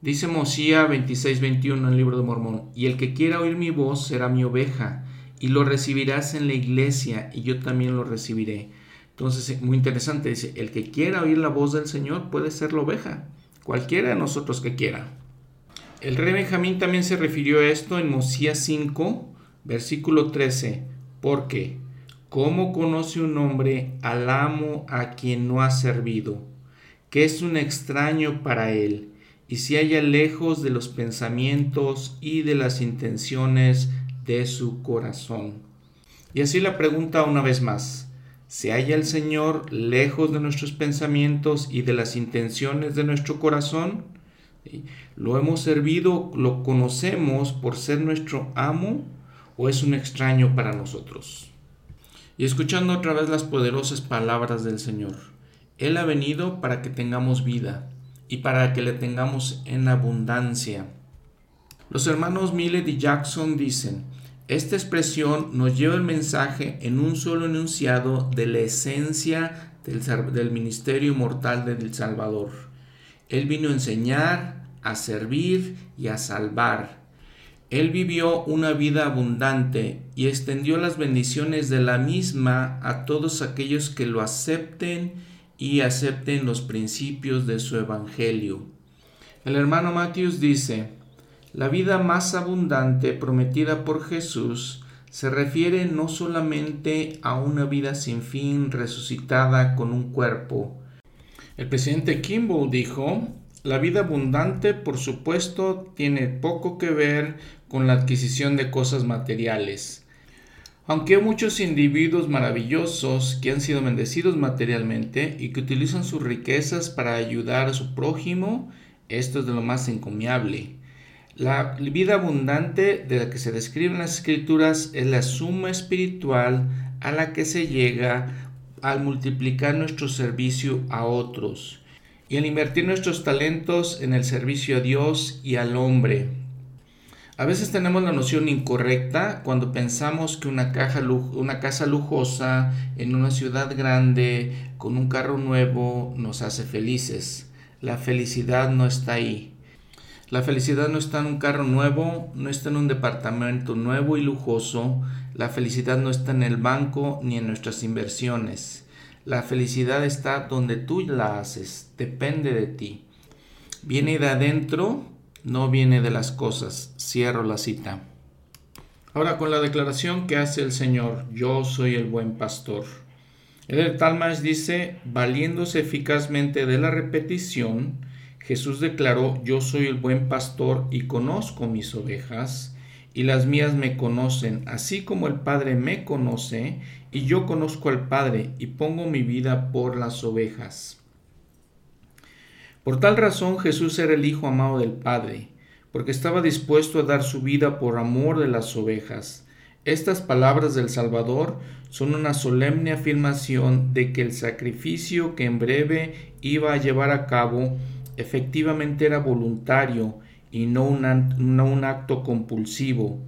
Dice Mosía 26:21 en el libro de Mormón, y el que quiera oír mi voz será mi oveja, y lo recibirás en la iglesia, y yo también lo recibiré. Entonces, muy interesante, dice, el que quiera oír la voz del Señor puede ser la oveja, cualquiera de nosotros que quiera. El rey Benjamín también se refirió a esto en Mosías 5, versículo 13, porque, ¿cómo conoce un hombre al amo a quien no ha servido? que es un extraño para él, y se halla lejos de los pensamientos y de las intenciones de su corazón. Y así la pregunta una vez más, ¿se halla el Señor lejos de nuestros pensamientos y de las intenciones de nuestro corazón? ¿Lo hemos servido, lo conocemos por ser nuestro amo o es un extraño para nosotros? Y escuchando otra vez las poderosas palabras del Señor. Él ha venido para que tengamos vida y para que le tengamos en abundancia. Los hermanos Millet y Jackson dicen, esta expresión nos lleva el mensaje en un solo enunciado de la esencia del, ministerio mortal del Salvador. Él vino a enseñar, a servir y a salvar. Él vivió una vida abundante y extendió las bendiciones de la misma a todos aquellos que lo acepten y acepten los principios de su evangelio. El hermano Matthews dice, la vida más abundante prometida por Jesús se refiere no solamente a una vida sin fin resucitada con un cuerpo. El presidente Kimball dijo, la vida abundante, por supuesto, tiene poco que ver con la adquisición de cosas materiales. Aunque hay muchos individuos maravillosos que han sido bendecidos materialmente y que utilizan sus riquezas para ayudar a su prójimo, esto es de lo más encomiable. La vida abundante de la que se describen las escrituras es la suma espiritual a la que se llega al multiplicar nuestro servicio a otros y al invertir nuestros talentos en el servicio a Dios y al hombre. A veces tenemos la noción incorrecta cuando pensamos que una, caja, una casa lujosa en una ciudad grande con un carro nuevo nos hace felices. La felicidad no está ahí. La felicidad no está en un carro nuevo, no está en un departamento nuevo y lujoso. La felicidad no está en el banco ni en nuestras inversiones. La felicidad está donde tú la haces, depende de ti. Viene de adentro no viene de las cosas. Cierro la cita. Ahora con la declaración que hace el Señor, yo soy el buen pastor. El Talmash dice, valiéndose eficazmente de la repetición, Jesús declaró, yo soy el buen pastor y conozco mis ovejas, y las mías me conocen, así como el Padre me conoce, y yo conozco al Padre, y pongo mi vida por las ovejas. Por tal razón Jesús era el Hijo amado del Padre, porque estaba dispuesto a dar su vida por amor de las ovejas. Estas palabras del Salvador son una solemne afirmación de que el sacrificio que en breve iba a llevar a cabo efectivamente era voluntario y no un, no un acto compulsivo.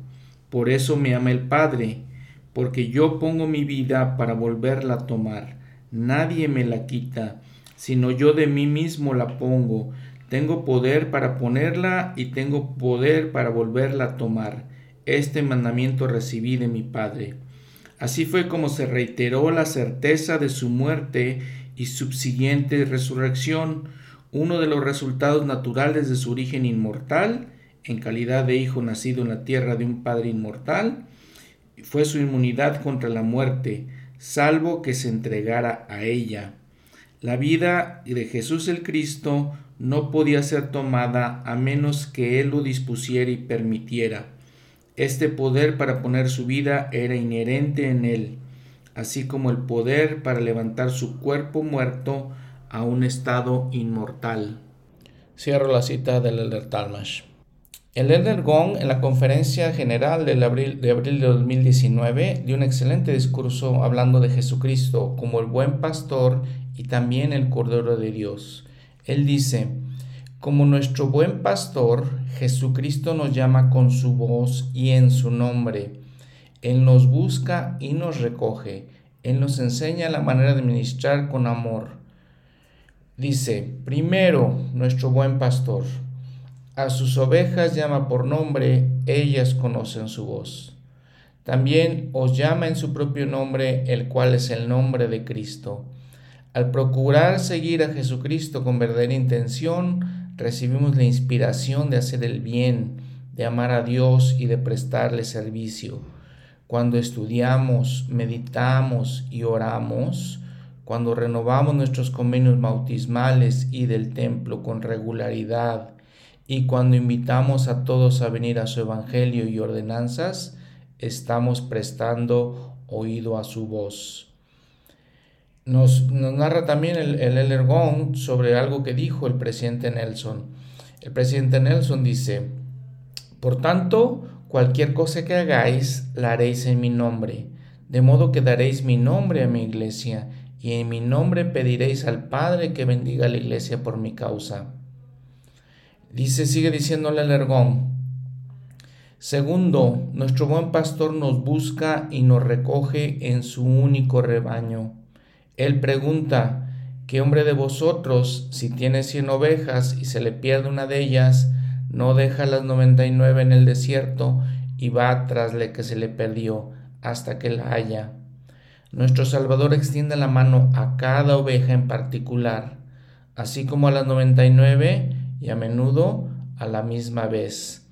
Por eso me ama el Padre, porque yo pongo mi vida para volverla a tomar. Nadie me la quita sino yo de mí mismo la pongo. Tengo poder para ponerla y tengo poder para volverla a tomar. Este mandamiento recibí de mi Padre. Así fue como se reiteró la certeza de su muerte y subsiguiente resurrección, uno de los resultados naturales de su origen inmortal, en calidad de hijo nacido en la tierra de un padre inmortal, fue su inmunidad contra la muerte, salvo que se entregara a ella. La vida de Jesús el Cristo no podía ser tomada a menos que Él lo dispusiera y permitiera. Este poder para poner su vida era inherente en Él, así como el poder para levantar su cuerpo muerto a un estado inmortal. Cierro la cita del Elder Talmash. El Elder Gong en la conferencia general abril, de abril de 2019 dio un excelente discurso hablando de Jesucristo como el buen pastor y también el Cordero de Dios. Él dice, como nuestro buen pastor, Jesucristo nos llama con su voz y en su nombre. Él nos busca y nos recoge. Él nos enseña la manera de ministrar con amor. Dice, primero, nuestro buen pastor. A sus ovejas llama por nombre, ellas conocen su voz. También os llama en su propio nombre, el cual es el nombre de Cristo. Al procurar seguir a Jesucristo con verdadera intención, recibimos la inspiración de hacer el bien, de amar a Dios y de prestarle servicio. Cuando estudiamos, meditamos y oramos, cuando renovamos nuestros convenios bautismales y del templo con regularidad, y cuando invitamos a todos a venir a su Evangelio y ordenanzas, estamos prestando oído a su voz. Nos, narra también el, el sobre algo que dijo el presidente Nelson. El presidente Nelson dice, por tanto, cualquier cosa que hagáis, la haréis en mi nombre, de modo que daréis mi nombre a mi iglesia y en mi nombre pediréis al Padre que bendiga la iglesia por mi causa. Dice, sigue diciéndole el ergón. Segundo, nuestro buen pastor nos busca y nos recoge en su único rebaño. Él pregunta, ¿qué hombre de vosotros, si tiene cien ovejas y se le pierde una de ellas, no deja las noventa y nueve en el desierto y va tras la que se le perdió hasta que la haya? Nuestro Salvador extiende la mano a cada oveja en particular, así como a las 99 y a menudo a la misma vez.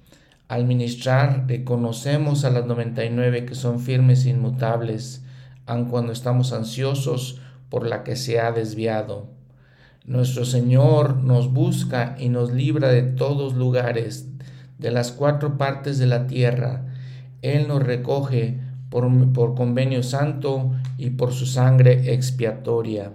Al ministrar reconocemos a las 99 que son firmes e inmutables, aun cuando estamos ansiosos por la que se ha desviado. Nuestro Señor nos busca y nos libra de todos lugares, de las cuatro partes de la tierra. Él nos recoge por, convenio santo y por su sangre expiatoria.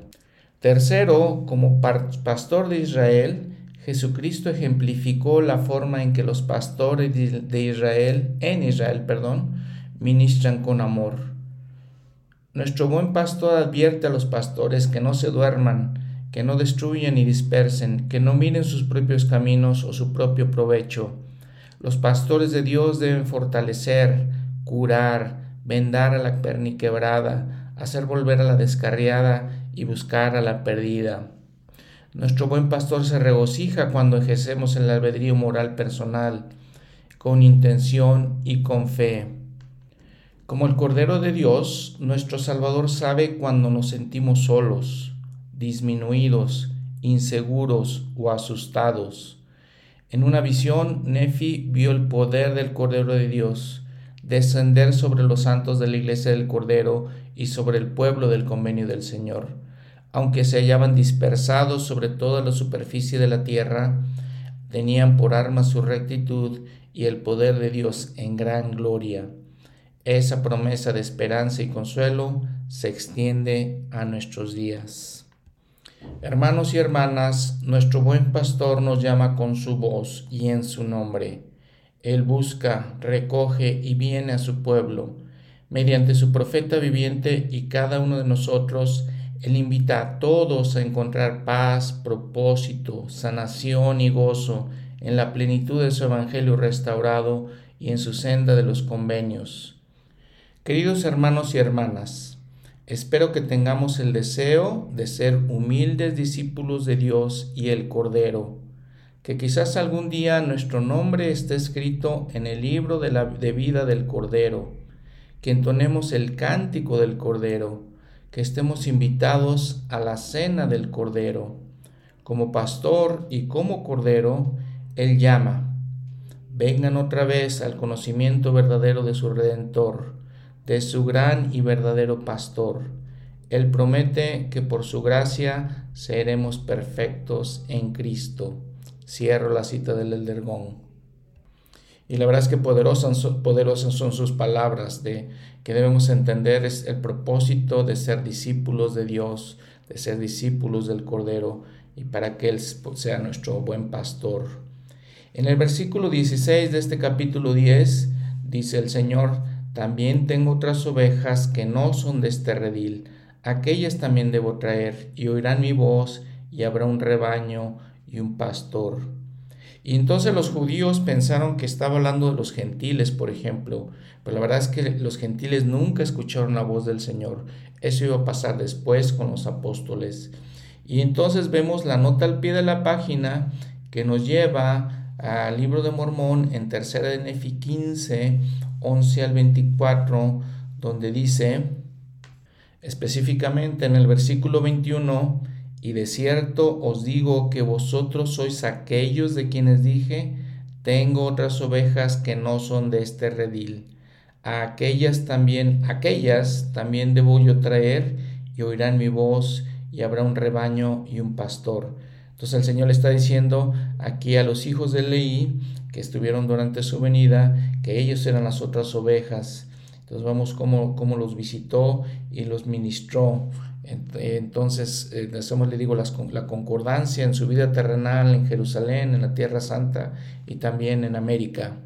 Tercero, como pastor de Israel, Jesucristo ejemplificó la forma en que los pastores de Israel, en Israel, perdón, ministran con amor. Nuestro buen pastor advierte a los pastores que no se duerman, que no destruyan ni dispersen, que no miren sus propios caminos o su propio provecho. Los pastores de Dios deben fortalecer, curar, vendar a la perniquebrada, hacer volver a la descarriada y buscar a la perdida. Nuestro buen pastor se regocija cuando ejercemos el albedrío moral personal, con intención y con fe. Como el Cordero de Dios, nuestro Salvador sabe cuando nos sentimos solos, disminuidos, inseguros o asustados. En una visión, Nefi vio el poder del Cordero de Dios descender sobre los santos de la iglesia del Cordero y sobre el pueblo del convenio del Señor. Aunque se hallaban dispersados sobre toda la superficie de la tierra, tenían por arma su rectitud y el poder de Dios en gran gloria. Esa promesa de esperanza y consuelo se extiende a nuestros días. Hermanos y hermanas, nuestro buen pastor nos llama con su voz y en su nombre. Él busca, recoge y viene a su pueblo. Mediante su profeta viviente y cada uno de nosotros, Él invita a todos a encontrar paz, propósito, sanación y gozo en la plenitud de su Evangelio restaurado y en su senda de los convenios. Queridos hermanos y hermanas, espero que tengamos el deseo de ser humildes discípulos de Dios y el Cordero que quizás algún día nuestro nombre esté escrito en el libro de la vida del Cordero, que entonemos el cántico del Cordero, que estemos invitados a la cena del Cordero. como pastor y como cordero, Él llama. Vengan otra vez al conocimiento verdadero de su Redentor, de su gran y verdadero pastor. Él promete que por su gracia seremos perfectos en Cristo. Cierro la cita del Eldergón. Y la verdad es que poderosas, son sus palabras de que debemos entender es el propósito de ser discípulos de Dios, de ser discípulos del Cordero y para que Él sea nuestro buen pastor. En el versículo 16 de este capítulo 10 dice el Señor, también tengo otras ovejas que no son de este redil, aquellas también debo traer y oirán mi voz y habrá un rebaño y un pastor. Y entonces los judíos pensaron que estaba hablando de los gentiles, por ejemplo, pero la verdad es que los gentiles nunca escucharon la voz del Señor. Eso iba a pasar después con los apóstoles. Y entonces vemos la nota al pie de la página que nos lleva al libro de Mormón en tercera de Nefi 15, 11 al 24, donde dice específicamente en el versículo 21, y de cierto os digo que vosotros sois aquellos de quienes dije, tengo otras ovejas que no son de este redil. A aquellas también, aquellas también debo yo traer, y oirán mi voz, y habrá un rebaño y un pastor. Entonces el Señor está diciendo aquí a los hijos de Leí, que estuvieron durante su venida, que ellos eran las otras ovejas. Entonces vamos cómo, cómo los visitó y los ministró. Entonces, eh, le digo, la concordancia en su vida terrenal en Jerusalén, en la Tierra Santa y también en América.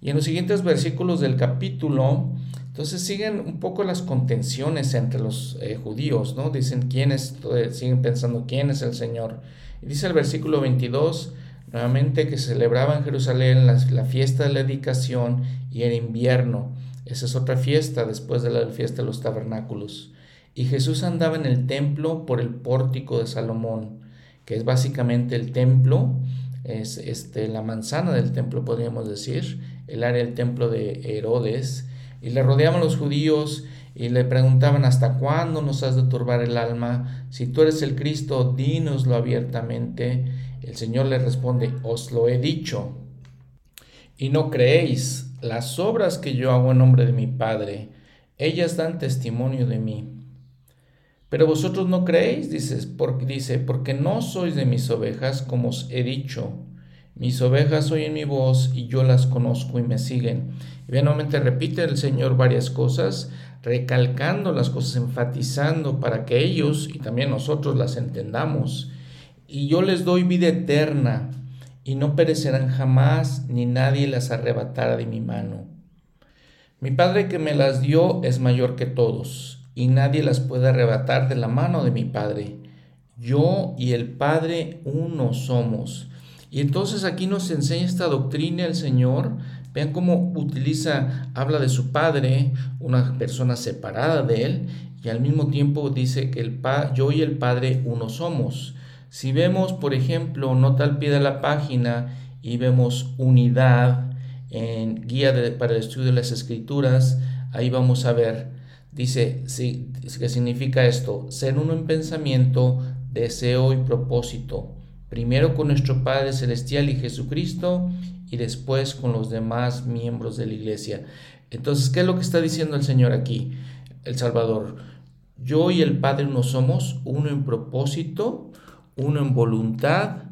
Y en los siguientes versículos del capítulo, entonces siguen un poco las contenciones entre los eh, judíos, ¿no? Dicen quién es, siguen pensando quién es el Señor. Y dice el versículo 22, nuevamente que celebraba en Jerusalén la, la fiesta de la dedicación y el invierno. Esa es otra fiesta después de la fiesta de los tabernáculos. Y Jesús andaba en el templo por el pórtico de Salomón, que es básicamente el templo, es este, la manzana del templo, podríamos decir, el área del templo de Herodes. Y le rodeaban los judíos y le preguntaban, ¿hasta cuándo nos has de turbar el alma? Si tú eres el Cristo, dínoslo abiertamente. El Señor le responde, os lo he dicho. Y no creéis, las obras que yo hago en nombre de mi Padre, ellas dan testimonio de mí. Pero vosotros no creéis, dices, dice, porque no sois de mis ovejas, como os he dicho. Mis ovejas oyen mi voz y yo las conozco y me siguen. Y nuevamente repite el Señor varias cosas, recalcando las cosas, enfatizando para que ellos y también nosotros las entendamos. Y yo les doy vida eterna y no perecerán jamás, ni nadie las arrebatará de mi mano. Mi Padre que me las dio es mayor que todos y nadie las puede arrebatar de la mano de mi Padre. Yo y el Padre uno somos. Y entonces aquí nos enseña esta doctrina el Señor. Vean cómo utiliza, habla de su Padre, una persona separada de Él, y al mismo tiempo dice que el pa, yo y el Padre uno somos. Si vemos, por ejemplo, nota al pie de la página y vemos unidad en guía para el estudio de las escrituras, ahí vamos a ver Dice, sí, ¿qué significa esto? Ser uno en pensamiento, deseo y propósito. Primero con nuestro Padre Celestial y Jesucristo y después con los demás miembros de la iglesia. Entonces, ¿qué es lo que está diciendo el Señor aquí? El Salvador. Yo y el Padre no somos uno en propósito, uno en voluntad,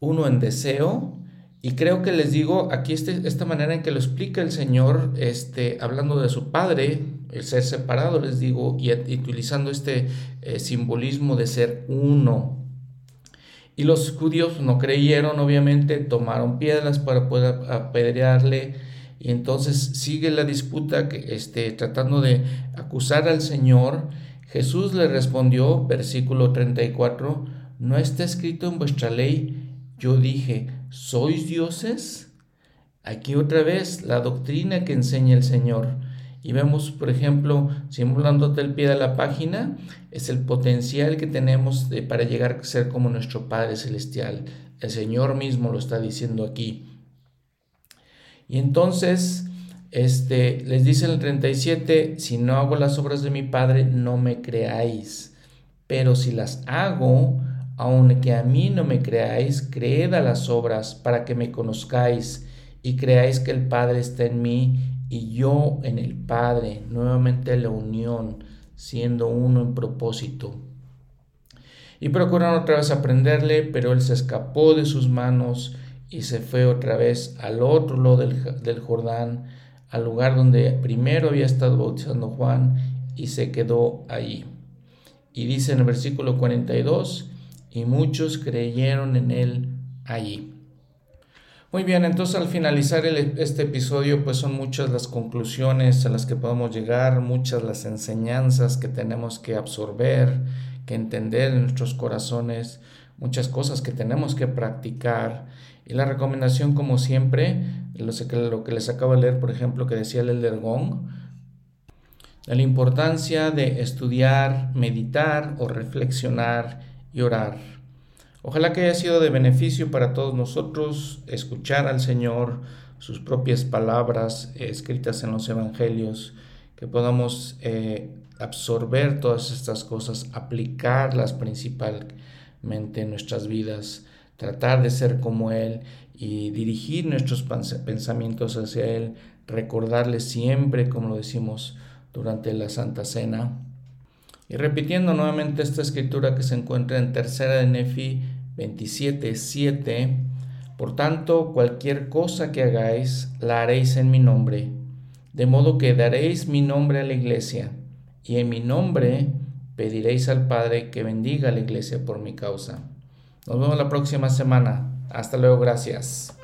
uno en deseo y creo que les digo, aquí este, esta manera en que lo explica el Señor, este, hablando de su Padre, el ser separado, les digo, y, utilizando este eh, simbolismo de ser uno. Y los judíos no creyeron, obviamente, tomaron piedras para poder apedrearle. Y entonces sigue la disputa que, este, tratando de acusar al Señor. Jesús le respondió, versículo 34, no está escrito en vuestra ley yo dije, ¿sois dioses? Aquí otra vez la doctrina que enseña el Señor. Y vemos, por ejemplo, simulándote el pie de la página, es el potencial que tenemos para llegar a ser como nuestro Padre Celestial. El Señor mismo lo está diciendo aquí. Y entonces, este, les dice en el 37, si no hago las obras de mi Padre, no me creáis. Pero si las hago, aunque a mí no me creáis, creed a las obras para que me conozcáis y creáis que el Padre está en mí y yo en el Padre. Nuevamente la unión, siendo uno en propósito. Y procuraron otra vez aprenderle, pero él se escapó de sus manos y se fue otra vez al otro lado del, Jordán, al lugar donde primero había estado bautizando Juan, y se quedó allí. Y dice en el versículo 42, y muchos creyeron en él allí. Muy bien, entonces al finalizar este episodio, pues son muchas las conclusiones a las que podemos llegar, muchas las enseñanzas que tenemos que absorber, que entender en nuestros corazones, muchas cosas que tenemos que practicar. Y la recomendación, como siempre, lo que les acabo de leer, por ejemplo, que decía el Elder Gong, la importancia de estudiar, meditar o reflexionar y orar. Ojalá que haya sido de beneficio para todos nosotros escuchar al Señor sus propias palabras escritas en los evangelios, que podamos eh, absorber todas estas cosas, aplicarlas principalmente en nuestras vidas, tratar de ser como Él y dirigir nuestros pensamientos hacia Él, recordarle siempre, como lo decimos durante la Santa Cena, y repitiendo nuevamente esta escritura que se encuentra en tercera de Nefi 27, por tanto, cualquier cosa que hagáis, la haréis en mi nombre, de modo que daréis mi nombre a la iglesia, y en mi nombre pediréis al Padre que bendiga a la iglesia por mi causa. Nos vemos la próxima semana. Hasta luego, gracias.